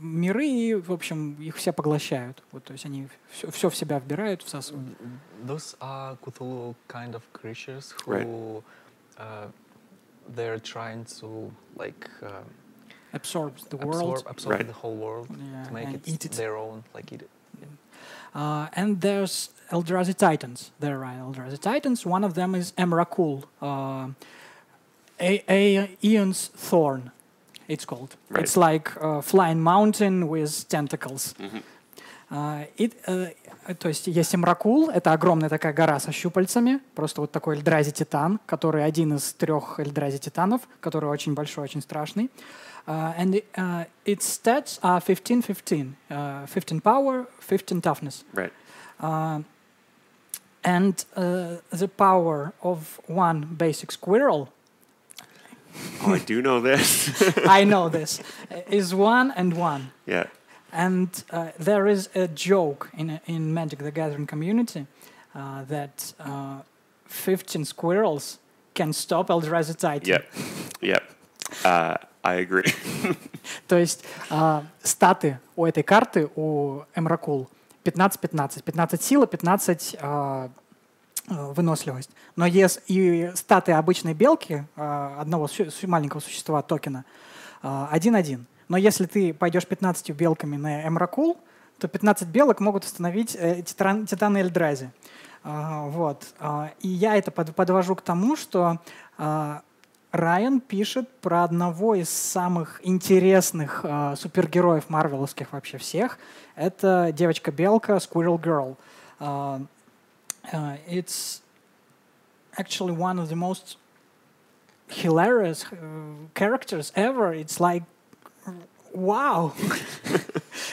миры и, в общем, их все поглощают. Вот, то есть они все, все в себя вбирают, всасывают. Those are Cthulhu kind of creatures who uh, they're trying to like uh, Absorbs the world. absorb, absorb Right. the whole world Yeah, to make it, eat it. their own, like eat it. Uh, and there's Eldrazi Titans. There are Eldrazi Titans. One of them is Emrakul, uh, a, a Aeon's Thorn. It's called. Right. It's like a flying mountain with tentacles. Uh, it, uh, то есть есть Эмракул, это огромная такая гора со щупальцами, просто вот такой Эльдрази Титан, который один из трех Эльдрази Титанов, который очень большой, очень страшный. Uh, and uh, its stats are 15-15. Uh, 15 power, 15 toughness. Right. Uh, and uh, the power of one basic squirrel, Oh, I do know this. I know this, is one and one. yeah. And uh, there is a joke in, in Magic the Gathering community uh, that uh, 15 squirrels can stop Eldrazi Titan. Yep. Yep. Uh, I agree. То есть а, статы у этой карты, у Эмракул, 15-15. 15 сила, 15 а, а, выносливость. Но если и статы обычной белки, одного маленького существа токена, а, 1-1. Но если ты пойдешь 15 белками на Эмракул, то 15 белок могут остановить э, титан, титаны Эльдрази. А, вот. А, и я это под- подвожу к тому, что а, Райан пишет про одного из самых интересных а, супергероев марвеловских вообще всех. Это девочка-белка Squirrel Girl. А, it's actually one of the most hilarious uh, characters ever. It's like Вау!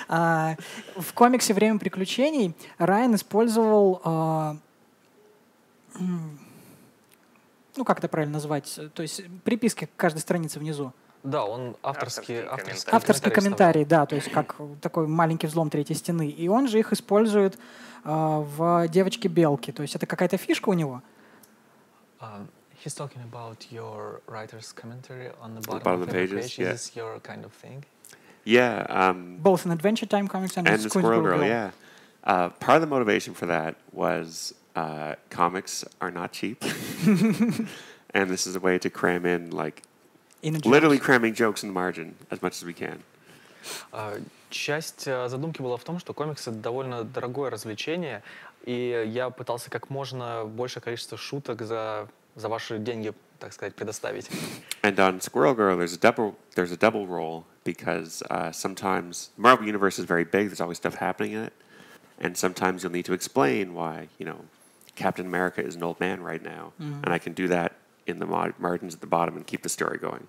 А, В комиксе «Время приключений» Райан использовал, а, ну как это правильно назвать, то есть приписки к каждой странице внизу. Да, он авторский, Авторские авторский, комментарии. Авторский комментарий, да, то есть как такой маленький взлом третьей стены. И он же их использует а, в «Девочке Белки». То есть это какая-то фишка у него. He's talking about your writer's commentary on the bottom, bottom of every pages, page. yeah. Is this your kind of thing? Yeah. Um, Both in Adventure Time comics and, and in the Squirrel Girl, Girl. yeah. Uh, part of the motivation for that was uh, comics are not cheap, and this is a way to cram in like In literally cramming jokes in the margin as much as we can. А, Часть э, задумки была в том, что комиксы довольно дорогое развлечение, и я пытался как можно большее количество шуток за, за ваши деньги, так сказать, предоставить. And on Squirrel Girl, there's a double there's a double role because uh, sometimes Marvel Universe is very big. There's always stuff happening in it, and sometimes you'll need to explain why you know Captain America is an old man right now, and I can do that in the mar- margins at the bottom and keep the story going.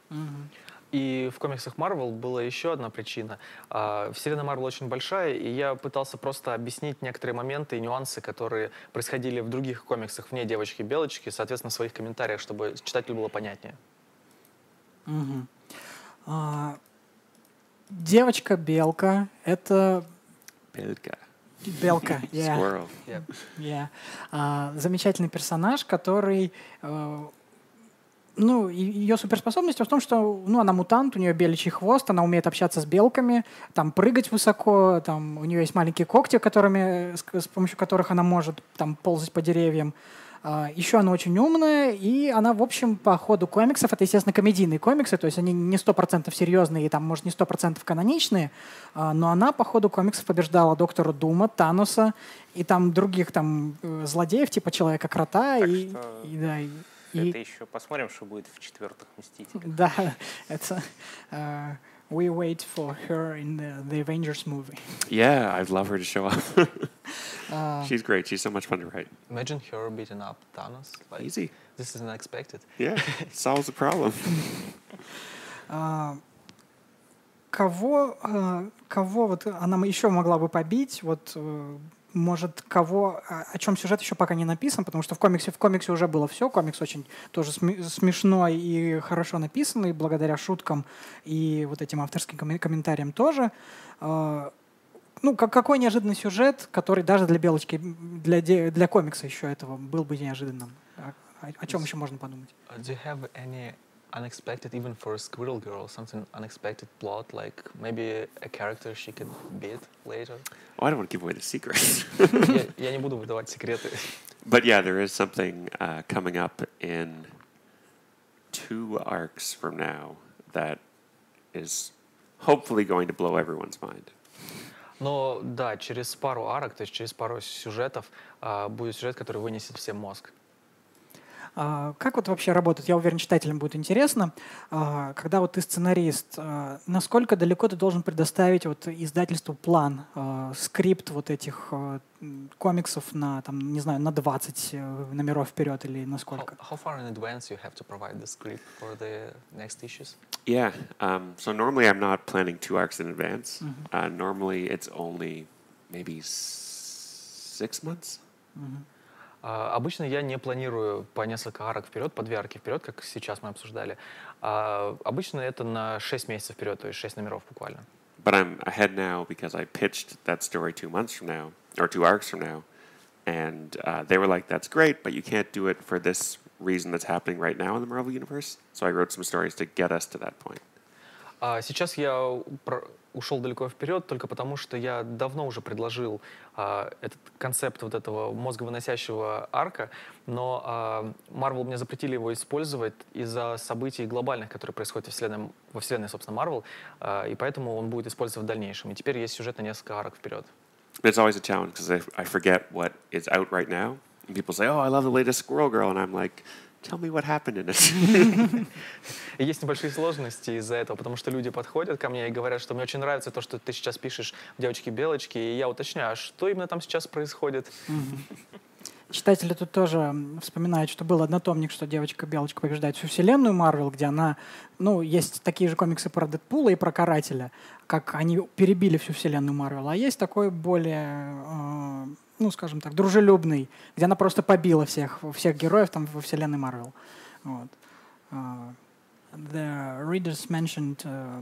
И в комиксах Марвел была еще одна причина. А, Вселенная Марвел очень большая, и я пытался просто объяснить некоторые моменты и нюансы, которые происходили в других комиксах вне девочки-белочки, соответственно, в своих комментариях, чтобы читателю было понятнее. Мгм. А, Девочка-белка — это Belka. белка. yeah. Squirrel. Yeah. А, замечательный персонаж, который... э, ну, ее суперспособность в том, что ну, она мутант, у нее беличий хвост, она умеет общаться с белками, там прыгать высоко, там у нее есть маленькие когти, которыми, с, с помощью которых она может там ползать по деревьям. А, еще она очень умная, и она, в общем, по ходу комиксов, это, естественно, комедийные комиксы, то есть они не сто процентов серьезные и там, может, не сто процентов каноничные, а, но она по ходу комиксов побеждала доктора Дума, Таноса и там других там э, злодеев, типа Человека-крота. Так И, что и, да, и- и- Это еще посмотрим, что будет в четвертых «Мстителях». да, это... э, we wait for her in the, the Avengers movie. Yeah, I'd love her to show up. А, She's great. She's so much fun to write. Imagine her beating up Thanos. Like, Easy. This is unexpected. Yeah, solves the problem. а, кого, а, кого вот она еще могла бы побить? Вот э, может, кого, о, о чем сюжет еще пока не написан, потому что в комиксе, в комиксе уже было все, комикс очень тоже сме- смешной и хорошо написанный, благодаря шуткам и вот этим авторским коммен- комментариям тоже. Э, ну, как, какой неожиданный сюжет, который даже для Белочки, для, для комикса еще этого был бы неожиданным. О, о- о чем еще можно подумать? Do you have any unexpected, even for Squirrel Girl, something unexpected plot, like maybe a character she could beat later? Oh, I don't want to give away the secrets. я, я не буду выдавать секреты. but yeah, there is something uh, coming up in two arcs from now that is hopefully going to blow everyone's mind. Но да, через пару арок, то есть через пару сюжетов а, будет сюжет, который вынесет всем мозг. А, Как вот вообще работает? Я уверен, читателям будет интересно. А, Когда вот ты сценарист, а, насколько далеко ты должен предоставить вот издательству план, скрипт вот этих комиксов на, там, не знаю, на 20 э, номеров вперед или на How, сколько? how far in advance you have to provide the script for the next issues? Yeah. Um, so normally I'm not planning two arcs in advance. Uh, normally it's only maybe six months. А, Обычно я не планирую по несколько арок вперед, по две арки вперед, как сейчас мы обсуждали. А обычно это на 6 месяцев вперед, то есть 6 номеров буквально. But I'm ahead now because I pitched that story two months from now, or two arcs from now. And uh, they were like, that's great, but you can't do it for this reason that's happening right now in the Marvel Universe. So I wrote some stories to get us to that point. А сейчас я ушел далеко вперед только потому, что я давно уже предложил а, этот концепт вот этого мозговыносящего арка, но а, Marvel мне запретили его использовать из-за событий глобальных, которые происходят во вселенной, во вселенной собственно, Marvel, а, и поэтому он будет использован в дальнейшем. И теперь есть сюжет на несколько арок вперед. It's always a challenge because I forget what is out right now. And people say, oh, I love the latest Squirrel Girl. And I'm like, tell me what happened in it. Есть небольшие сложности из-за этого, потому что люди подходят ко мне и говорят, что мне очень нравится то, что ты сейчас пишешь в «Девочке-белочке», и я уточняю, а что именно там сейчас происходит? Читатели тут тоже вспоминают, что был однотомник, что девочка-белочка побеждает всю вселенную Марвел, где она, ну, есть такие же комиксы про Дэдпула и про Карателя, как они перебили всю вселенную Марвел, а есть такой более, э, ну, скажем так, дружелюбный, где она просто побила всех, всех героев там во вселенной Марвел. Вот. Uh, the readers mentioned uh,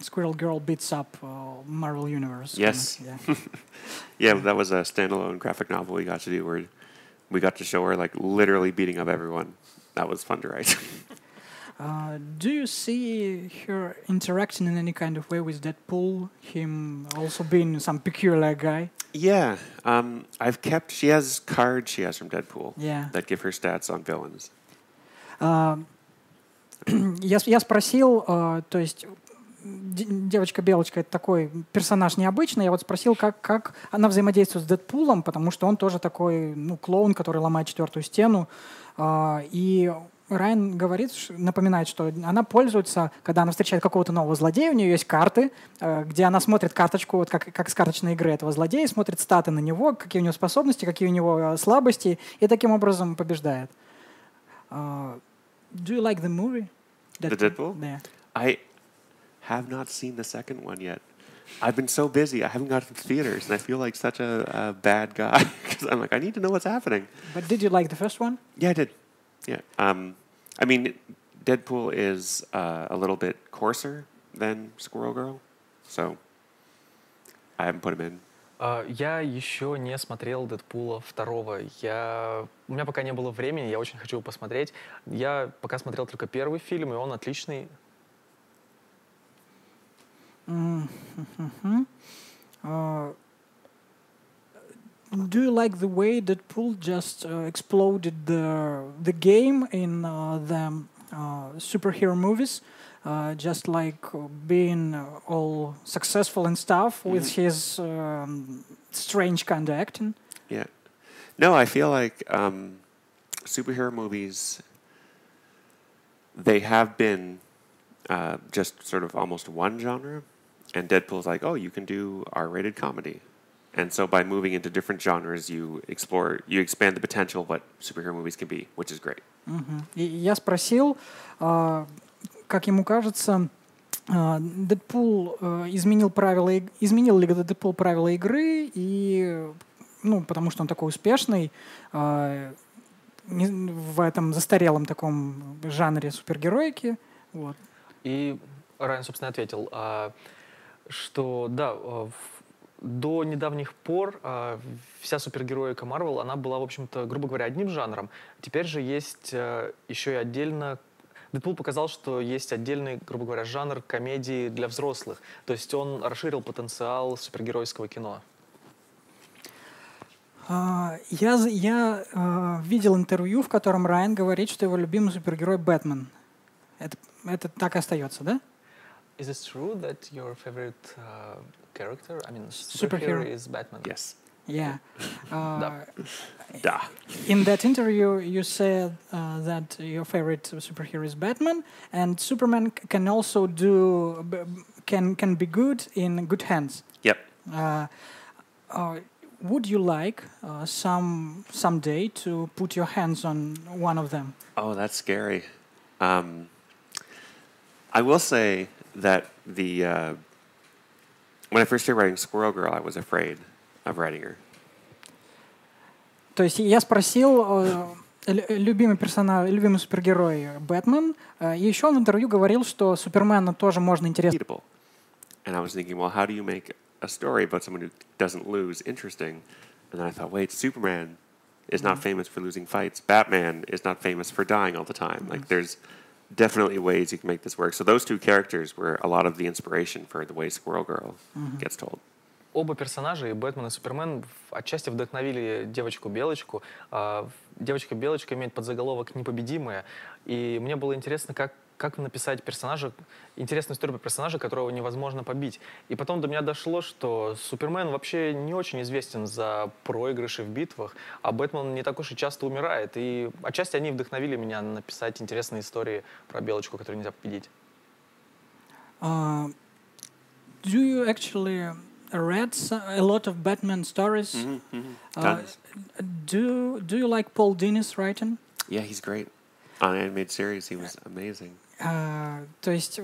Squirrel Girl beats up uh, Marvel Universe. Yes. Yeah. yeah, that was a standalone graphic novel we got to do where we got to show her like literally beating up everyone. That was fun to write. Uh, do you see her interacting in any kind of way with Deadpool? Him also being some peculiar guy? yeah, um, I've kept. She has cards she has from Deadpool Yeah. that give her stats on villains. А, я, я спросил, а, то есть де- девочка-белочка это такой персонаж необычный. Я вот спросил, как, как она взаимодействует с Дэдпулом, потому что он тоже такой, ну, клоун, который ломает четвертую стену. А, и Райан говорит, напоминает, что она пользуется, когда она встречает какого-то нового злодея, у нее есть карты, э, где она смотрит карточку, вот как, как с карточной игры этого злодея, смотрит статы на него, какие у него способности, какие у него э, слабости, и таким образом побеждает. Uh, do you like the movie? The Deadpool? Yeah. I have not seen the second one yet. I've been so busy. I haven't got to the theaters, and I feel like such a, a bad guy because I'm like, I need to know what's happening. But did you like the first one? Yeah, I did. Yeah. Um, I mean, Deadpool is uh, a little bit coarser than Squirrel Girl, so I haven't put him in. А, Я еще не смотрел Дэдпула второго. Я... У меня пока не было времени, я очень хочу его посмотреть. Я пока смотрел только первый фильм, и он отличный. Mhm. Uh, do you like the way Deadpool just uh, exploded the the game in uh, the uh, superhero movies? Uh, just like uh, being uh, all successful and stuff with his um, strange kind of acting. Yeah. No, I feel like um, superhero movies, they have been uh, just sort of almost one genre. And Deadpool's like, oh, you can do R rated comedy. And so by moving into different genres, you explore, you expand the potential of what superhero movies can be, which is great. Мгм. И я спросил, а, как ему кажется, а, Дэдпул а, изменил правила, изменил ли Дэдпул правила игры и ну, потому что он такой успешный, э, не- в этом застарелом таком жанре супергероики. Вот. И Райан, собственно, ответил, а, что да, а, в- до недавних пор а, вся супергероика Марвел, она была, в общем-то, грубо говоря, одним жанром. Теперь же есть а, еще и отдельно... Дэдпул показал, что есть отдельный, грубо говоря, жанр комедии для взрослых. То есть он расширил потенциал супергеройского кино. А, Я, я э, видел интервью, в котором Райан говорит, что его любимый супергерой Бэтмен. Это, это так и остается, да? Is it true that your favorite uh, character, I mean, Superhero. superhero is Batman? Yes. Yeah. Uh, Da. in that interview, you said uh, that your favorite superhero is Batman, and Superman c- can also do b- b- can can be good in good hands. Yep. Uh, uh, would you like uh, some someday to put your hands on one of them? Oh, that's scary. Um, I will say that the uh, when I first started writing Squirrel Girl, I was afraid of writing her. То есть я спросил, э, лю- любимый персонаж, любимый супергерой Бэтмен, э, и еще он в интервью говорил, что Супермена тоже можно интересно. Beatable. And I was thinking, well, how do you make a story about someone who doesn't lose interesting? And then I thought, wait, Superman is not famous for losing fights. Batman is not famous for dying all the time. Like, there's definitely ways you can make this work. So those two characters were a lot of the inspiration for the way Squirrel Girl gets told. Оба персонажа, и Бэтмен, и Супермен, в- отчасти вдохновили девочку-белочку. А, в- Девочка-белочка имеет подзаголовок «Непобедимая». И мне было интересно, как, как написать персонажа, интересную историю про персонажа, которого невозможно побить. И потом до меня дошло, что Супермен вообще не очень известен за проигрыши в битвах, а Бэтмен не так уж и часто умирает. И отчасти они вдохновили меня написать интересные истории про белочку, которую нельзя победить. Uh, do you actually read a lot of Batman stories? Uh, Tons. do Do you like Paul Dini's writing? Yeah, he's great. On animated series, he was amazing. А, то есть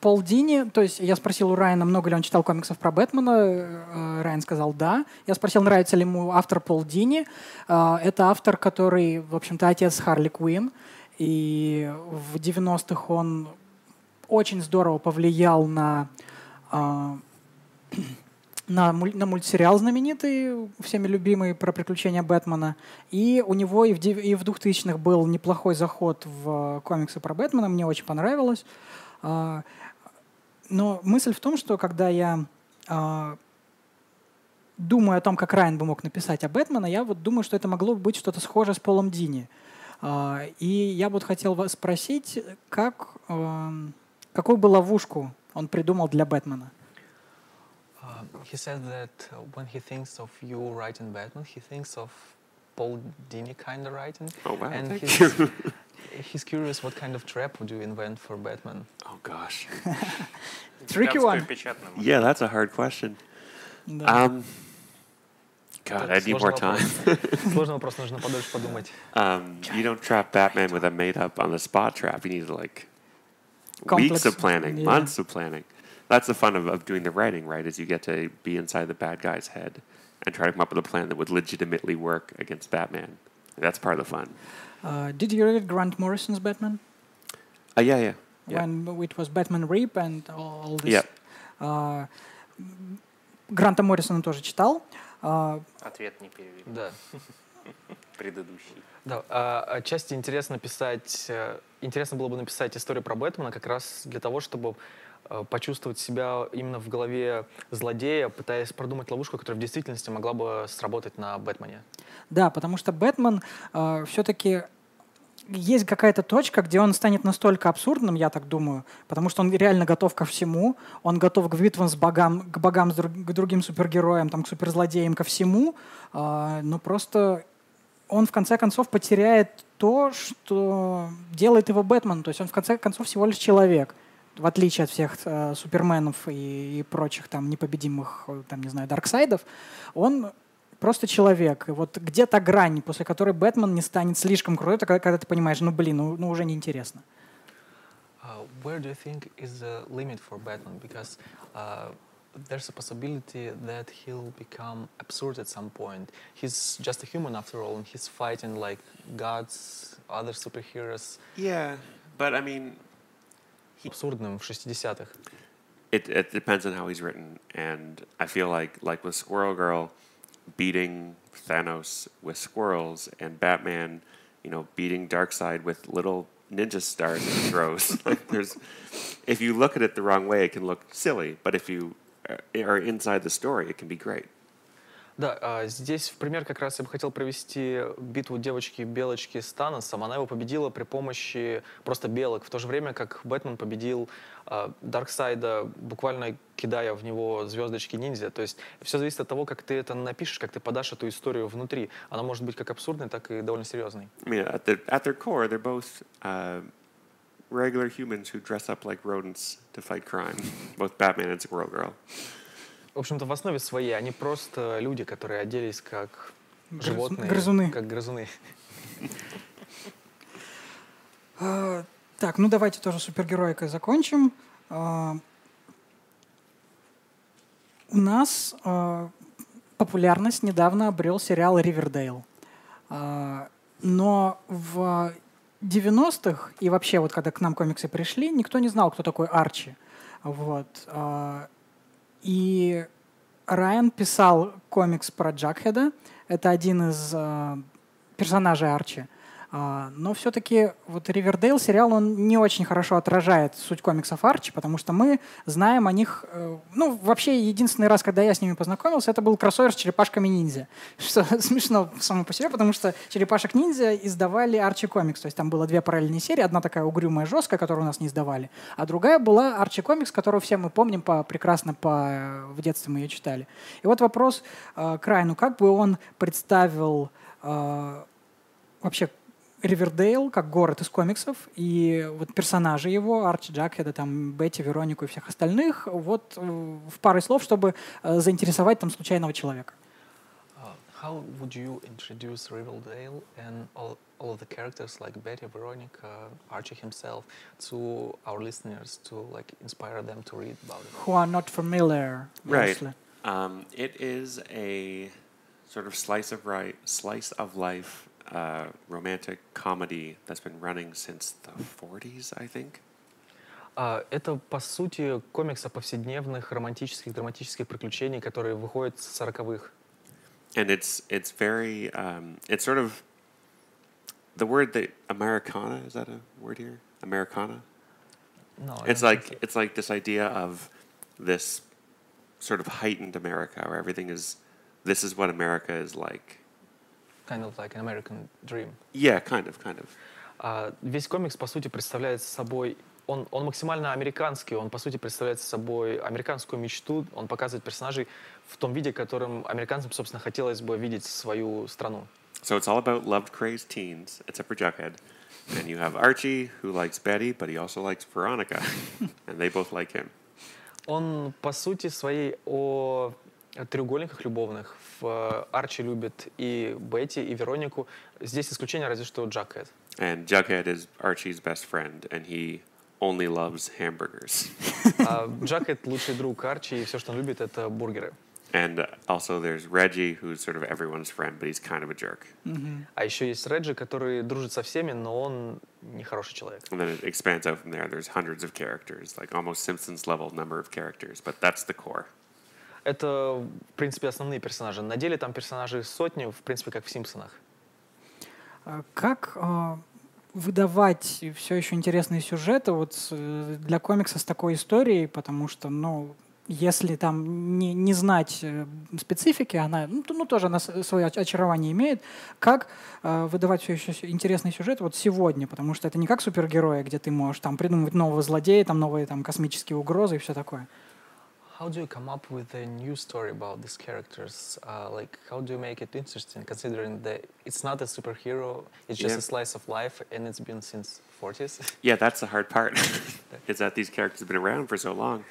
Пол Дини, то есть я спросил у Райана, много ли он читал комиксов про Бэтмена. э, Райан сказал да. Я спросил, нравится ли ему автор Пол Дини. А, Это автор, который, в общем-то, отец Харли Куин. И в 90-х он очень здорово повлиял на а, на, муль- на мультсериал знаменитый, всеми любимый про приключения Бэтмена. И у него и в, и в 2000-х был неплохой заход в э, комиксы про Бэтмена, мне очень понравилось. А, Но мысль в том, что когда я а, думаю о том, как Райан бы мог написать о Бэтмена, я вот думаю, что это могло бы быть что-то схожее с Полом Дини. А, И я вот хотел вас спросить, как, эм, какую бы ловушку он придумал для Бэтмена? Uh, he said that uh, when he thinks of you writing Batman, he thinks of Paul Dini kind of writing. Oh, wow. and thank he's, you. he's curious what kind of trap would you invent for Batman? oh, gosh. Tricky one. печатная Yeah, that's a hard question. Да. Um, God, Это I need more сложный time. вопрос. Сложный вопрос, нужно подольше подумать. Um, you don't trap Batman with a made up on the spot trap. You need like Complex, weeks of planning, yeah. months of planning. That's the fun of, of doing the writing, right? Is you get to be inside the bad guy's head and try to come up with a plan that would legitimately work against Batman. That's part of the fun. Uh, did you read Grant Morrison's Batman? Uh, yeah, yeah. yeah. When it was Batman Rip and all all this. Yep. А, м, Гранта Моррисона тоже читал. А, Ответ не перевели. Да. Предыдущий. Да, а, отчасти интересно писать, э, интересно было бы написать историю про Бэтмена как раз для того, чтобы э, почувствовать себя именно в голове злодея, пытаясь продумать ловушку, которая в действительности могла бы сработать на Бэтмене. Да, потому что Бэтмен все-таки есть какая-то точка, где он станет настолько абсурдным, я так думаю, потому что он реально готов ко всему, он готов к битвам с богам, к богам, к другим супергероям, там, к суперзлодеям, ко всему, а, но просто он в конце концов потеряет то, что делает его Бэтмен, то есть он в конце концов всего лишь человек, в отличие от всех э, суперменов и, и прочих там непобедимых, э, там, не знаю, Дарксайдов, он просто человек. И вот где та грань, после которой Бэтмен не станет слишком крутой, когда, когда ты понимаешь, ну блин, ну, ну уже неинтересно. Uh, where do you think is the limit for Batman? Because uh, there's a possibility that he'll become absurd at some point. He's just a human after all, and he's fighting like gods, other superheroes. Yeah, but I mean, Абсурдным в 60-х. it, it depends on how he's written, and I feel like like with Squirrel Girl beating Thanos with squirrels, and Batman, you know, beating Darkseid with little ninja stars that he throws. like there's, if you look at it the wrong way, it can look silly, but if you uh, are inside the story, it can be great. Да, а, здесь в пример как раз я бы хотел провести битву девочки-белочки с Таносом. Она его победила при помощи просто белок, в то же время как Бэтмен победил а, Дарксайда, буквально кидая в него звездочки ниндзя. То есть все зависит от того, как ты это напишешь, как ты подашь эту историю внутри. Она может быть как абсурдной, так и довольно серьезной. I mean, at their at their core, they're both uh, regular humans who dress up like rodents to fight crime. both Batman and Squirrel Girl. В общем-то, в основе своей они просто люди, которые оделись как Грыз- животные. грызуны. Как грызуны. А, Так, ну давайте тоже супергероикой закончим. А, У нас а, популярность недавно обрел сериал «Ривердейл». Но в 90-х и вообще вот когда к нам комиксы пришли, никто не знал, кто такой Арчи. Вот. И Райан писал комикс про Джакхеда. Это один из а, персонажей Арчи. А, Но все-таки вот Ривердейл сериал, он не очень хорошо отражает суть комиксов Арчи, потому что мы знаем о них... э, Ну, вообще, единственный раз, когда я с ними познакомился, это был кроссовер с черепашками-ниндзя. Что смешно само по себе, потому что черепашек-ниндзя издавали Арчи комикс. То есть там было две параллельные серии. Одна такая угрюмая, жесткая, которую у нас не издавали, а другая была Арчи комикс, которую все мы помним по, прекрасно по, в детстве мы ее читали. И вот вопрос э, к Райану. Как бы он представил э, вообще Ривердейл как город из комиксов, и вот персонажи его, Арчи Джакхеда, там, Бетти, Веронику и всех остальных, вот э, в паре слов, чтобы э, заинтересовать там случайного человека. Uh, how would you introduce Riverdale and all, all of the characters like Betty, Veronica, Archie himself to our listeners to like inspire them to read about it? Who are not familiar. Right. obviously. Um, it is a sort of slice of right, slice of life uh, romantic comedy that's been running since the 40s, I think. А, это, по сути, комикс о повседневных романтических, драматических приключений, которые выходят с сороковых. And it's it's very um, it's sort of the word that Americana is that a word here? Americana. No, I It's don't like think so. it's like this idea of this sort of heightened America where everything is this is what America is like. Kind of like an American dream. Yeah, kind of, kind of. А, весь комикс, по сути, представляет собой... Он, он максимально американский, он, по сути, представляет собой американскую мечту. Он показывает персонажей в том виде, которым американцам, собственно, хотелось бы видеть свою страну. So it's all about love crazed teens, except for Jughead. And you have Archie, who likes Betty, but he also likes Veronica. and they both like him. Он, по сути, своей о треугольниках любовных. В Арчи любит и Бетти, и Веронику. Здесь исключение разве что Джакет. And Jughead is Archie's best friend, and he only loves hamburgers. А Джакет лучший друг Арчи, и все, что он любит, это бургеры. and uh, also there's Reggie, who's sort of everyone's friend, but he's kind of a jerk. А еще есть Реджи, который дружит со всеми, но он нехороший человек. And then it expands out from there. There's hundreds of characters, like almost Simpsons level number of characters, but that's the core. Это, в принципе, основные персонажи. На деле там персонажей сотни, в принципе, как в «Симпсонах». А Как а, выдавать все еще интересные сюжеты вот с, э, для комикса с такой историей, потому что, ну, если там не, не знать э, специфики, она, ну, ну, тоже она свое оч- очарование имеет, как э, выдавать все еще интересный сюжет вот сегодня, потому что это не как супергерои, где ты можешь там придумывать нового злодея, там новые там космические угрозы и все такое. How do you come up with a new story about these characters? Uh, like, how do you make it interesting, considering that it's not a superhero, it's just Yeah. a slice of life, and it's been since 40s? Yeah, that's the hard part. is that these characters have been around for so long.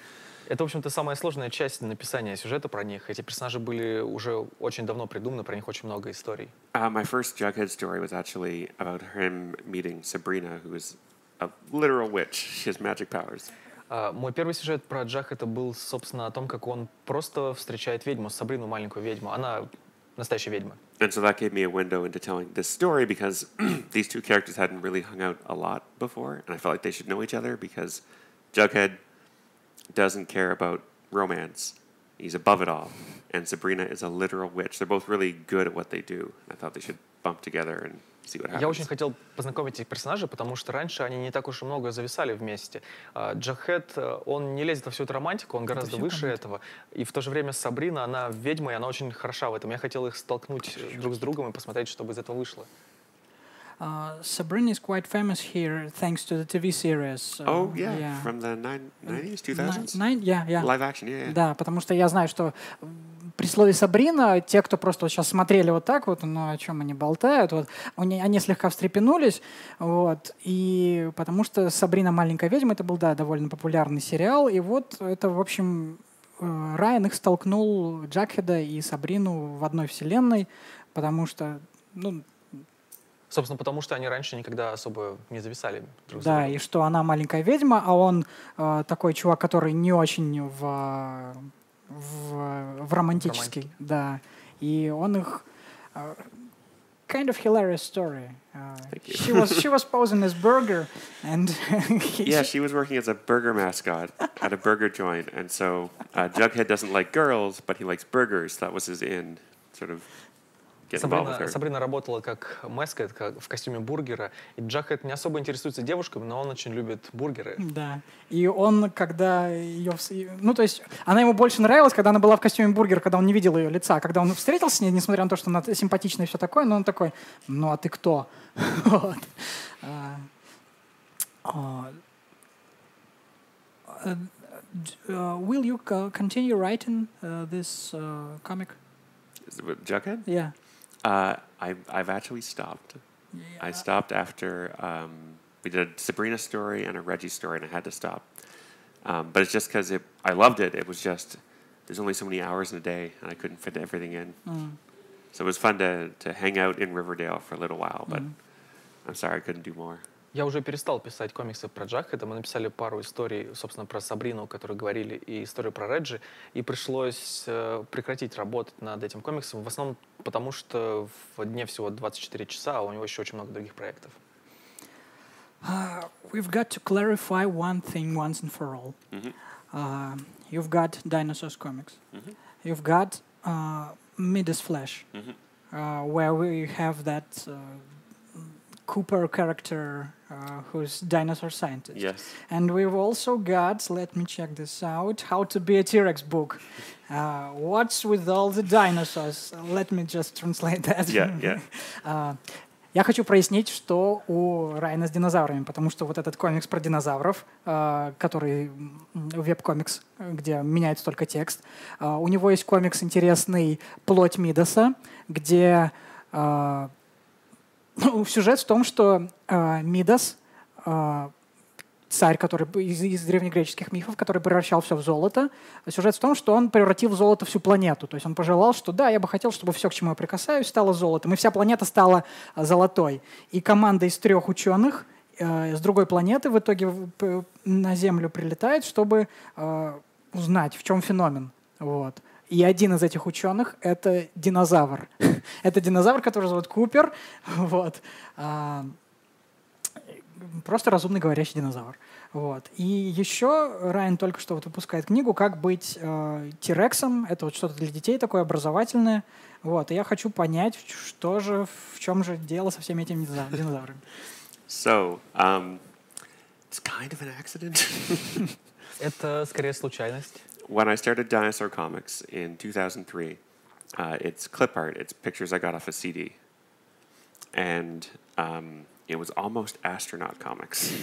Это, в общем-то, самая сложная часть написания сюжета про них. Эти персонажи были уже очень давно придуманы, про них очень много историй. Uh, my first Jughead story was actually about him meeting Sabrina, who is a literal witch. She has magic powers. А, Мой первый сюжет про Джах это был, собственно, о том, как он просто встречает ведьму, Сабрину, маленькую ведьму. Она настоящая ведьма. And so that gave me a window into telling this story because these two characters hadn't really hung out a lot before, and I felt like they should know each other because Jughead doesn't care about romance. He's above it all. And Sabrina is a literal witch. They're both really good at what they do. I thought they should bump together and see what happens. Я очень хотел познакомить этих персонажей, потому что раньше они не так уж и много зависали вместе. А, Джахет, э, он не лезет во всю эту романтику, он гораздо всё выше понятно. этого. И в то же время Сабрина, она ведьма, и она очень хороша в этом. Я хотел их столкнуть э, друг с другом и посмотреть, что бы из этого вышло. Uh, Sabrina is quite famous here thanks to the TV series. uh, oh, yeah, from the nine, 90s, 2000s? Nine, yeah, yeah. Live action, yeah, yeah. Да, потому что я знаю, что при слове Сабрина, те, кто просто вот сейчас смотрели вот так вот, ну о чем они болтают, вот, они, они слегка встрепенулись, вот, и потому что Сабрина маленькая ведьма, это был, да, довольно популярный сериал, и вот это, в общем, э, Райан их столкнул, Джакхеда и Сабрину в одной вселенной, потому что, ну, Собственно, потому что они раньше никогда особо не зависали друг с Да, другом. и что она маленькая ведьма, а он э, такой чувак, который не очень в, в, в романтический. Да. И он их... э, kind of hilarious story. Uh, she was she was posing as Burger, and he- Yeah, she was working as a burger mascot at a burger joint, and so uh, Jughead doesn't like girls, but he likes burgers. That was his in, sort of Сабрина. Сабрина работала как маскот, как в костюме бургера. И Джахет не особо интересуется девушками, но он очень любит бургеры. Да. И он, когда ее... Ну, то есть, она ему больше нравилась, когда она была в костюме бургера, когда он не видел ее лица. Когда он встретился с ней, несмотря на то, что она симпатичная и все такое, но он такой, ну, а ты кто? А, а, d- uh, will you co- continue writing uh, this comic? Jughead? Yeah. Uh, I, I've actually stopped. I stopped after um, we did a Sabrina story and a Reggie story, and I had to stop. Um, but it's just because it, I loved it. It was just there's only so many hours in a day, and I couldn't fit everything in. So it was fun to to hang out in Riverdale for a little while, but I'm sorry I couldn't do more. Я уже перестал писать комиксы про Джахеда. Мы написали пару историй, собственно, про Сабрину, о которой говорили, и историю про Реджи. И пришлось э, прекратить работать над этим комиксом. В основном потому, что в дне всего 24 часа, а у него еще очень много других проектов. Uh, we've got to clarify one thing once and for all. Uh, you've got Dinosaurs comics. You've got uh, Midas Flash, uh, where we have that uh, Cooper character uh, who's dinosaur scientist. Yes. And we've also got, let me check this out, How to Be a T-Rex book. Uh, what's with all the dinosaurs? Let me just translate that. Yeah, yeah. А, Я хочу прояснить, что у Райана с динозаврами, потому что вот этот комикс про динозавров, а, который веб-комикс, где меняется только текст, а, у него есть комикс интересный «Плоть Мидаса», где а, ну, сюжет в том, что а, Мидас, а, царь, который из, из древнегреческих мифов, который превращал все в золото, сюжет в том, что он превратил в золото всю планету. То есть он пожелал, что да, я бы хотел, чтобы все, к чему я прикасаюсь, стало золотом. И вся планета стала а, золотой. И команда из трех ученых э, с другой планеты в итоге на Землю прилетает, чтобы э, узнать, в чем феномен. Вот. И один из этих ученых — это динозавр. это динозавр, который зовут Купер. Вот. А, просто разумный говорящий динозавр. Вот. И еще Райан только что вот выпускает книгу «Как быть э, Тирексом». Это вот что-то для детей такое образовательное. Вот. И я хочу понять, что же, в чем же дело со всеми этими динозав- динозаврами. So um, it's kind of an accident. Это скорее случайность. When I started Dinosaur Comics in 2003, uh, it's clip art. It's pictures I got off a CD, and um, it was almost astronaut comics.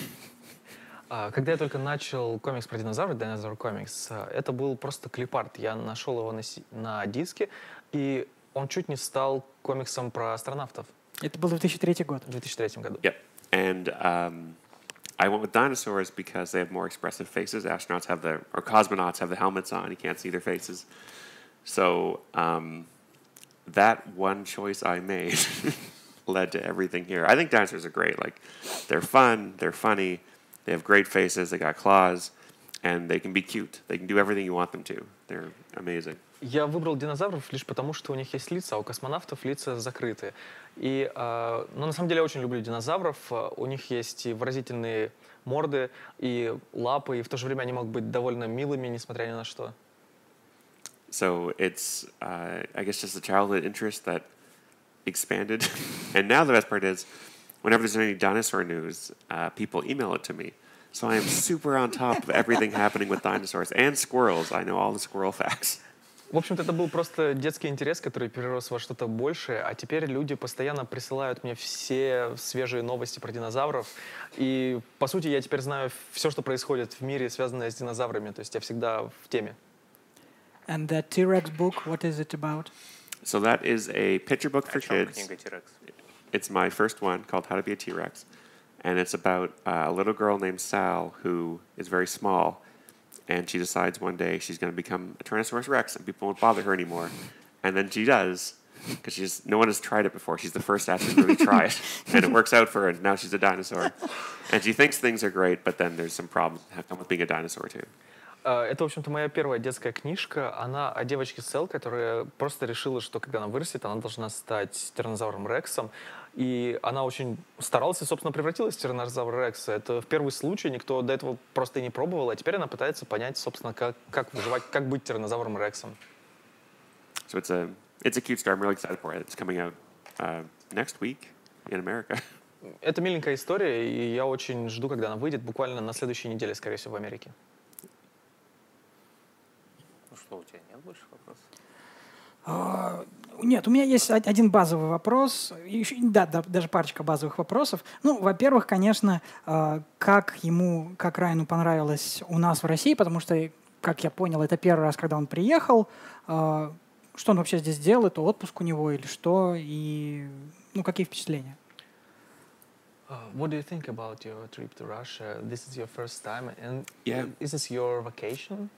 А, Когда я только начал комикс про динозавров, Dinosaur Comics, а, это был просто клипарт. Я нашел его на, си- на диске, и он чуть не стал комиксом про астронавтов Это был 2003 год. в 2003 году. Yep. And um, I went with dinosaurs because they have more expressive faces. Astronauts have the, or cosmonauts have the helmets on. You can't see their faces. So um, that one choice I made led to everything here. I think dinosaurs are great. Like, they're fun, they're funny, they have great faces, they got claws. and they can be cute. They can do everything you want them to. They're amazing. Я выбрал динозавров лишь потому, что у них есть лица, а у космонавтов лица закрыты. И, э, ну, на самом деле, я очень люблю динозавров. Э, У них есть и выразительные морды, и лапы, и в то же время они могут быть довольно милыми, несмотря ни на что. So it's, uh, I guess, just a childhood interest that expanded. and now the best part is, whenever there's any dinosaur news, uh, people email it to me. So I am super on top of everything happening with dinosaurs and squirrels. I know all the squirrel facts. В общем-то, это был просто детский интерес, который перерос во что-то большее, а теперь люди постоянно присылают мне все свежие новости про динозавров. И, по сути, я теперь знаю все, что происходит в мире, связанное с динозаврами. То есть я всегда в теме. And that T-Rex book, what is it about? So that is a picture book for чем kids. книга T-Rex? It's my first one called How to Be a T Rex. And it's about uh, a little girl named Sal who is very small. And she decides one day she's going to become a Tyrannosaurus Rex and people won't bother her anymore. And then she does because she's no one has tried it before. She's the first to actually really try it. And it works out for her. And now she's a dinosaur. And she thinks things are great, but then there's some problems that have come with being a dinosaur too. А, Это, в общем-то, моя первая детская книжка. Она о девочке Сел, которая просто решила, что когда она вырастет, она должна стать тираннозавром Рексом. И она очень старалась и, собственно, превратилась в тираннозавра Рекса. Это в первый случай, никто до этого просто и не пробовал, а теперь она пытается понять, собственно, как, как выживать, как быть тираннозавром Рексом. So it's a, it's a cute story. I'm really excited for it. It's coming out uh, next week in America. Это миленькая история, и я очень жду, когда она выйдет, буквально на следующей неделе, скорее всего, в Америке. Ну что, у тебя нет больше вопросов? Нет, у меня есть один базовый вопрос, и ещё- да, да, даже парочка базовых вопросов. Ну, во-первых, конечно, а, как ему, как Райану понравилось у нас в России, потому что, как я понял, это первый раз, когда он приехал. А, Что он вообще здесь делает, отпуск у него или что, и ну какие впечатления? Uh, what do you think about your trip to Russia? This is your first time, and Yeah. is this your vacation?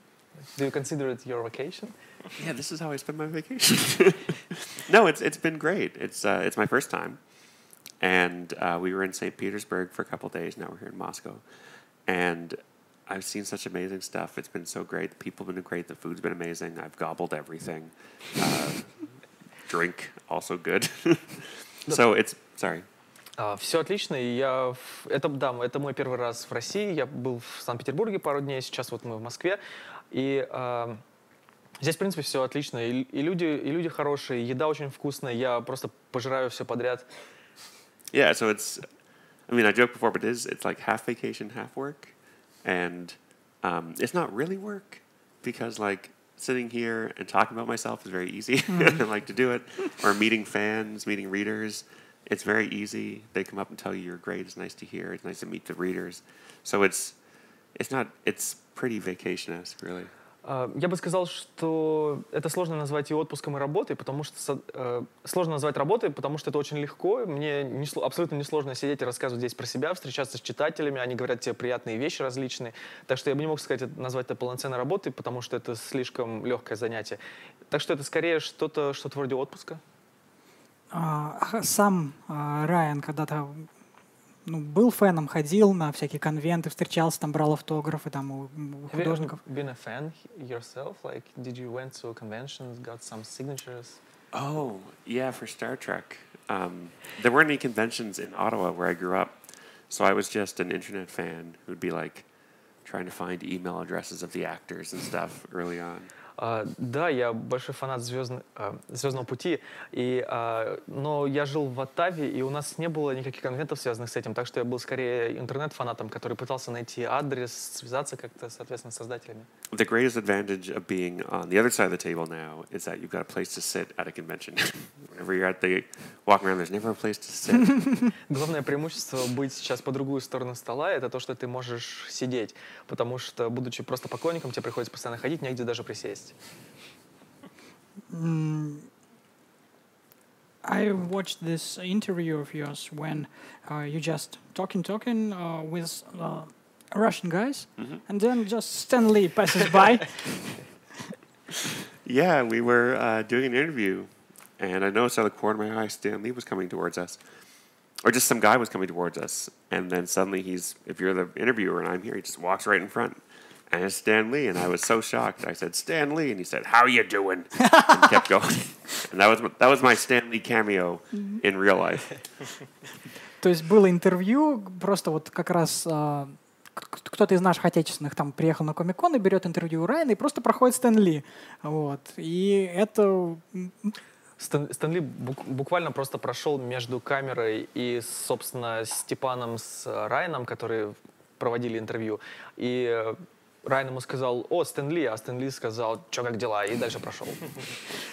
Do you consider it your vacation? yeah, this is how I spend my vacation. no, it's it's been great. It's uh, it's my first time, and uh, we were in St. Petersburg for a couple days. Now we're here in Moscow, and I've seen such amazing stuff. It's been so great. The people have been great. The food's been amazing. I've gobbled everything. Uh, drink also good. so it's sorry. все отлично, и я... в- Это, да, это мой первый раз в России. Я был в Санкт-Петербурге пару дней, сейчас вот мы в Москве. И а, здесь, в принципе, все отлично. И, и люди, и люди хорошие, и еда очень вкусная. Я просто пожираю все подряд. Yeah, so it's. I mean, I joked before, but it is. It's like half vacation, half work, and um, it's not really work because like sitting here and talking about myself is very easy. I like to do it, or meeting fans, meeting readers. It's very easy. They come up and tell you you're great. It's nice to hear. It's nice to meet the readers. So it's, it's not. It's pretty vacation-esque, really. А, Я бы сказал, что это сложно назвать и отпуском, и работой, потому что э, сложно назвать работой, потому что это очень легко. Мне не абсолютно несложно сидеть и рассказывать здесь про себя, встречаться с читателями, они говорят тебе приятные вещи различные. Так что я бы не мог сказать, назвать это полноценной работой, потому что это слишком легкое занятие. Так что это скорее что-то что вроде отпуска. А сам а, Райан когда-то ну, был феном, ходил на всякие конвенты, встречался, там брал автографы там у, у Have you художников. ever been a fan yourself? Like, did you went to conventions, got some signatures? Oh, yeah, for Star Trek. Um, there weren't any conventions in Ottawa where I grew up, so I was just an internet fan who'd be like trying to find email addresses of the actors and stuff early on. А, да, я большой фанат звездно- а, Звездного пути, и, а, но я жил в Оттаве, и у нас не было никаких конвентов, связанных с этим, так что я был скорее интернет-фанатом, который пытался найти адрес, связаться как-то, соответственно, с создателями. The greatest advantage of being on the other side of the table now is that you've got a place to sit at a convention. Whenever you're at the walking around, there's never a place to sit. Главное преимущество быть сейчас по другую сторону стола — это то, что ты можешь сидеть, потому что, будучи просто поклонником, тебе приходится постоянно ходить, негде даже присесть. М, I watched this interview of yours when uh, you just talking, talking uh, with uh, Russian guys, and then just Stanley passes by. Yeah, we were uh, doing an interview, and I noticed out of the corner of my eye, Stanley was coming towards us, or just some guy was coming towards us, and then suddenly he's, if you're the interviewer and I'm here, he just walks right in front, and it's Stan Lee. And I was so shocked. I said, Stan Lee. And he said, How you doing? and kept going. And that was, that was my Stan Lee cameo in real life. То есть было интервью, просто вот как раз а, кто-то из наших отечественных там приехал на Комик-кон и берет интервью у Райана и просто проходит Стэн Ли. Вот. И это Стэн, Стэн Ли бук- буквально просто прошел между камерой и, собственно, Степаном с Райаном, которые проводили интервью. И э, Райан ему сказал, о, Стэн Ли, а Стэн Ли сказал, что, как дела, и дальше прошел.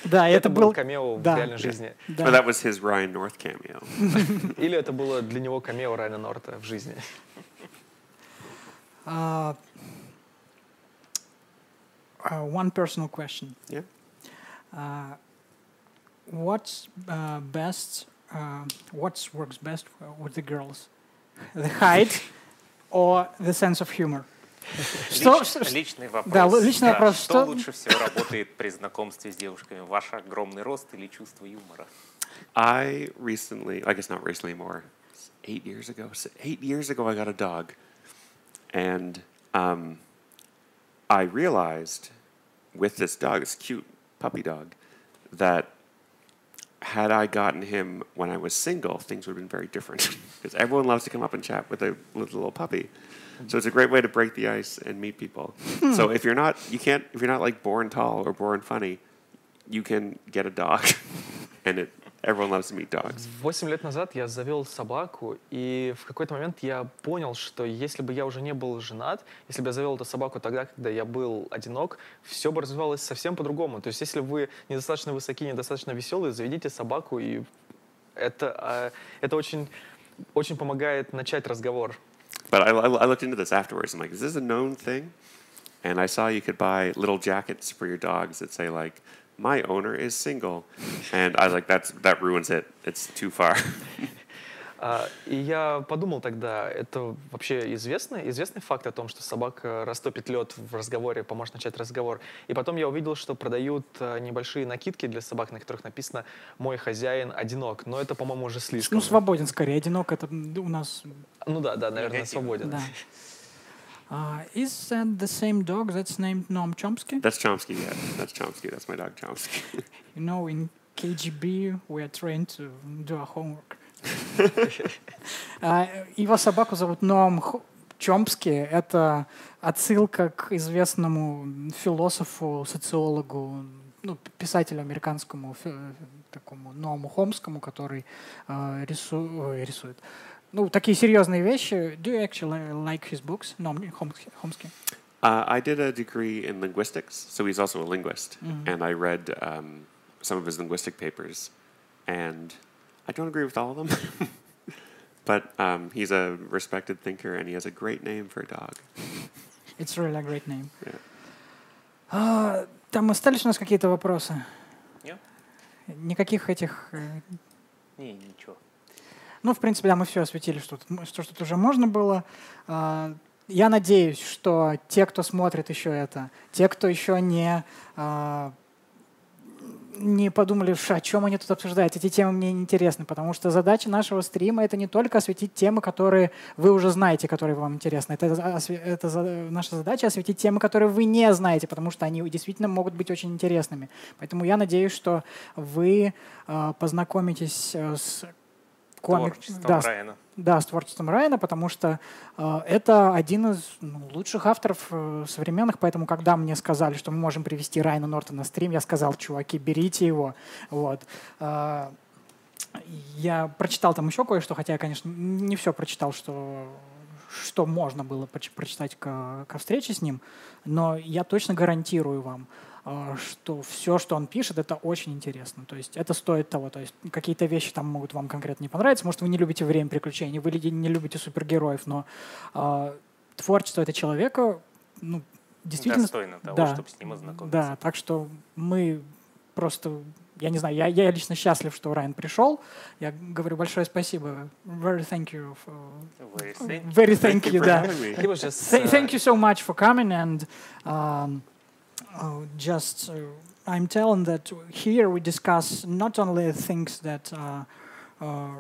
Да, это, Это был был камео в реальной жизни. Да. But that was his Ryan North cameo. Или это было для него камео Райана Норта в жизни. А, а, one personal question. Yeah. Uh, what's uh, best? Uh, what works best with the girls? The height or the sense of humor? Что- Лич- что- что- личный вопрос. Да, л- личный вопрос. Что, Что- лучше всего работает при знакомстве с девушками? Ваш огромный рост или чувство юмора? I recently, I guess not recently more, eight years ago, s- eight years ago, I got a dog. And um, I realized with this dog, this cute puppy dog, that had I gotten him when I was single, things would have been very different. Because everyone loves to come up and chat with a with a little puppy. So it's a great way to break the ice and meet people. so if you're not, you can't, if you're not like born tall or born funny, you can get a dog, and it everyone loves to meet dogs. Восемь лет назад я завел собаку, и в какой-то момент я понял, что если бы я уже не был женат, если бы я завел эту собаку тогда, когда я был одинок, все бы развивалось совсем по-другому. То есть если вы недостаточно высоки, недостаточно веселые, заведите собаку, и это, а, это очень, очень помогает начать разговор. But I, I, looked into this afterwards. I'm like, is this a known thing? And I saw you could buy little jackets for your dogs that say like, "My owner is single," and I was like, that's that ruins it. It's too far. А, И я подумал тогда, это вообще известный, известный факт о том, что собака растопит лед в разговоре, поможет начать разговор. И потом я увидел, что продают а, небольшие накидки для собак, на которых написано «Мой хозяин одинок». Но это, по-моему, уже слишком. Ну, свободен скорее. Одинок это у нас. Ну да, да, наверное, Негативно. свободен. Да. Uh, is that the same dog that's named Noam Chomsky? that's Chomsky. Yeah, that's Chomsky. That's my dog Chomsky. You know, in KGB we are trained to do our homework. А, Его собаку зовут Ноам Чомски. Это отсылка к известному философу, социологу, ну, писателю американскому, такому Ноаму Хомскому, который э, рису- ой, рисует. Ну, такие серьезные вещи. Do you actually like his books, Ноам Хомски? Хомски? Uh, I did a degree in linguistics, so he's also a linguist, and I read um, some of his linguistic papers, and I don't agree with all of them, but um, he's a respected thinker, and he has a great name for a dog. It's really a great name. Yeah. А, там остались у нас какие-то вопросы? Нет. Никаких этих... э, Не, ничего. Ну, в принципе, да, мы все осветили, что тут, что тут уже можно было. А, Я надеюсь, что те, кто смотрит еще это, те, кто еще не, а, не подумали, «Ш, о чем они тут обсуждают, эти темы мне не интересны, потому что задача нашего стрима — это не только осветить темы, которые вы уже знаете, которые вам интересны. Это, это наша задача — осветить темы, которые вы не знаете, потому что они действительно могут быть очень интересными. Поэтому я надеюсь, что вы а, познакомитесь э, с комик... Творчеством да, Райана. да, с творчеством Райана, потому что э, это один из ну, лучших авторов э, современных, поэтому когда мне сказали, что мы можем привести Райана Норта на стрим, я сказал, чуваки, берите его. Вот. Э, я прочитал там еще кое-что, хотя я, конечно, не все прочитал, что, что можно было прочитать ко, ко встрече с ним, но я точно гарантирую вам, что все, что он пишет, это очень интересно. То есть это стоит того. То есть какие-то вещи там могут вам конкретно не понравиться. Может, вы не любите время приключений, вы не любите супергероев, но э, творчество этого человека, ну, действительно... Достойно того, да, чтобы с ним ознакомиться. Да, так что мы просто... Я не знаю, я, я лично счастлив, что Райан пришел. Я говорю большое спасибо. Very thank you. For, Very thank you. very thank you, да. having me. He was just, Th- uh, thank you so much for coming and um, uh, just uh, I'm telling that here we discuss not only things that are uh,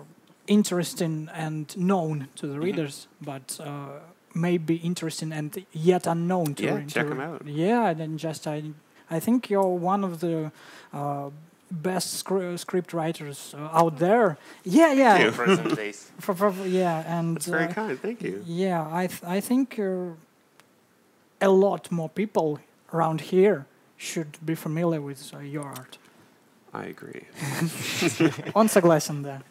interesting and known to the readers, but uh, may be interesting and yet unknown to Yeah, check 'em out. Yeah, and then just I I think you're one of the uh, best scr- script writers uh, out there. Yeah, yeah, Thank Present days. for, for, yeah, and That's very uh, kind. Thank you. yeah, I th- I think uh, a lot more people around here should be familiar with uh, your art. I agree. Он согласен, да.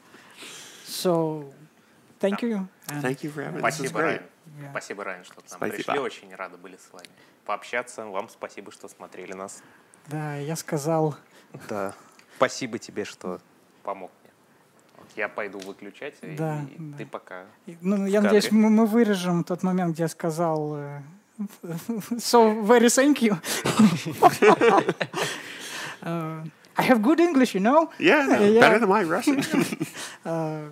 So, thank you. and- Thank you for having us. Спасибо. Райан. yeah. Спасибо, Райан, что к нам Спасибо. пришли. Очень рады были с вами пообщаться. Вам спасибо, что смотрели нас. Да, я сказал, Да. Спасибо тебе, что помог мне. Вот я пойду выключать, Да, и да. ты пока... ну, я надеюсь, мы, мы вырежем тот момент, где я сказал э, so very thank you. Uh, I have good English, you know. Yeah, no, Yeah. better than my Russian. Uh,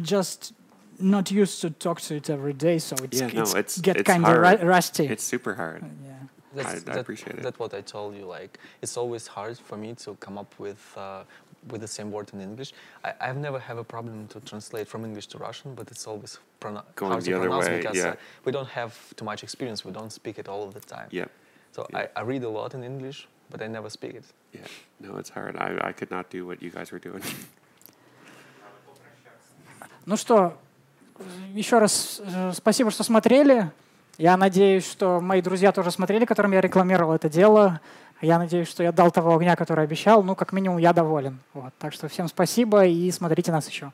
just not used to talk to it every day, so it's, Yeah, no, it's, it's- get kind of hard. rusty. it's super hard. yeah. That's, I appreciate it. That's what I told you. Like, it's always hard for me to come up with uh, with the same word in English. I, I've never have a problem to translate from English to Russian, but it's always pronou- Going hard the to other pronounce way, because yeah. uh, we don't have too much experience. We don't speak it all of the time. Yep. So yeah. I, I read a lot in English, but I never speak it. Yeah. No, it's hard. I, I could not do what you guys were doing. Ну что, еще раз э, спасибо, что смотрели. Я надеюсь, что мои друзья тоже смотрели, которым я рекламировал это дело. Я надеюсь, что я дал того огня, который обещал. Ну, как минимум, я доволен. Вот. Так что всем спасибо и смотрите нас еще.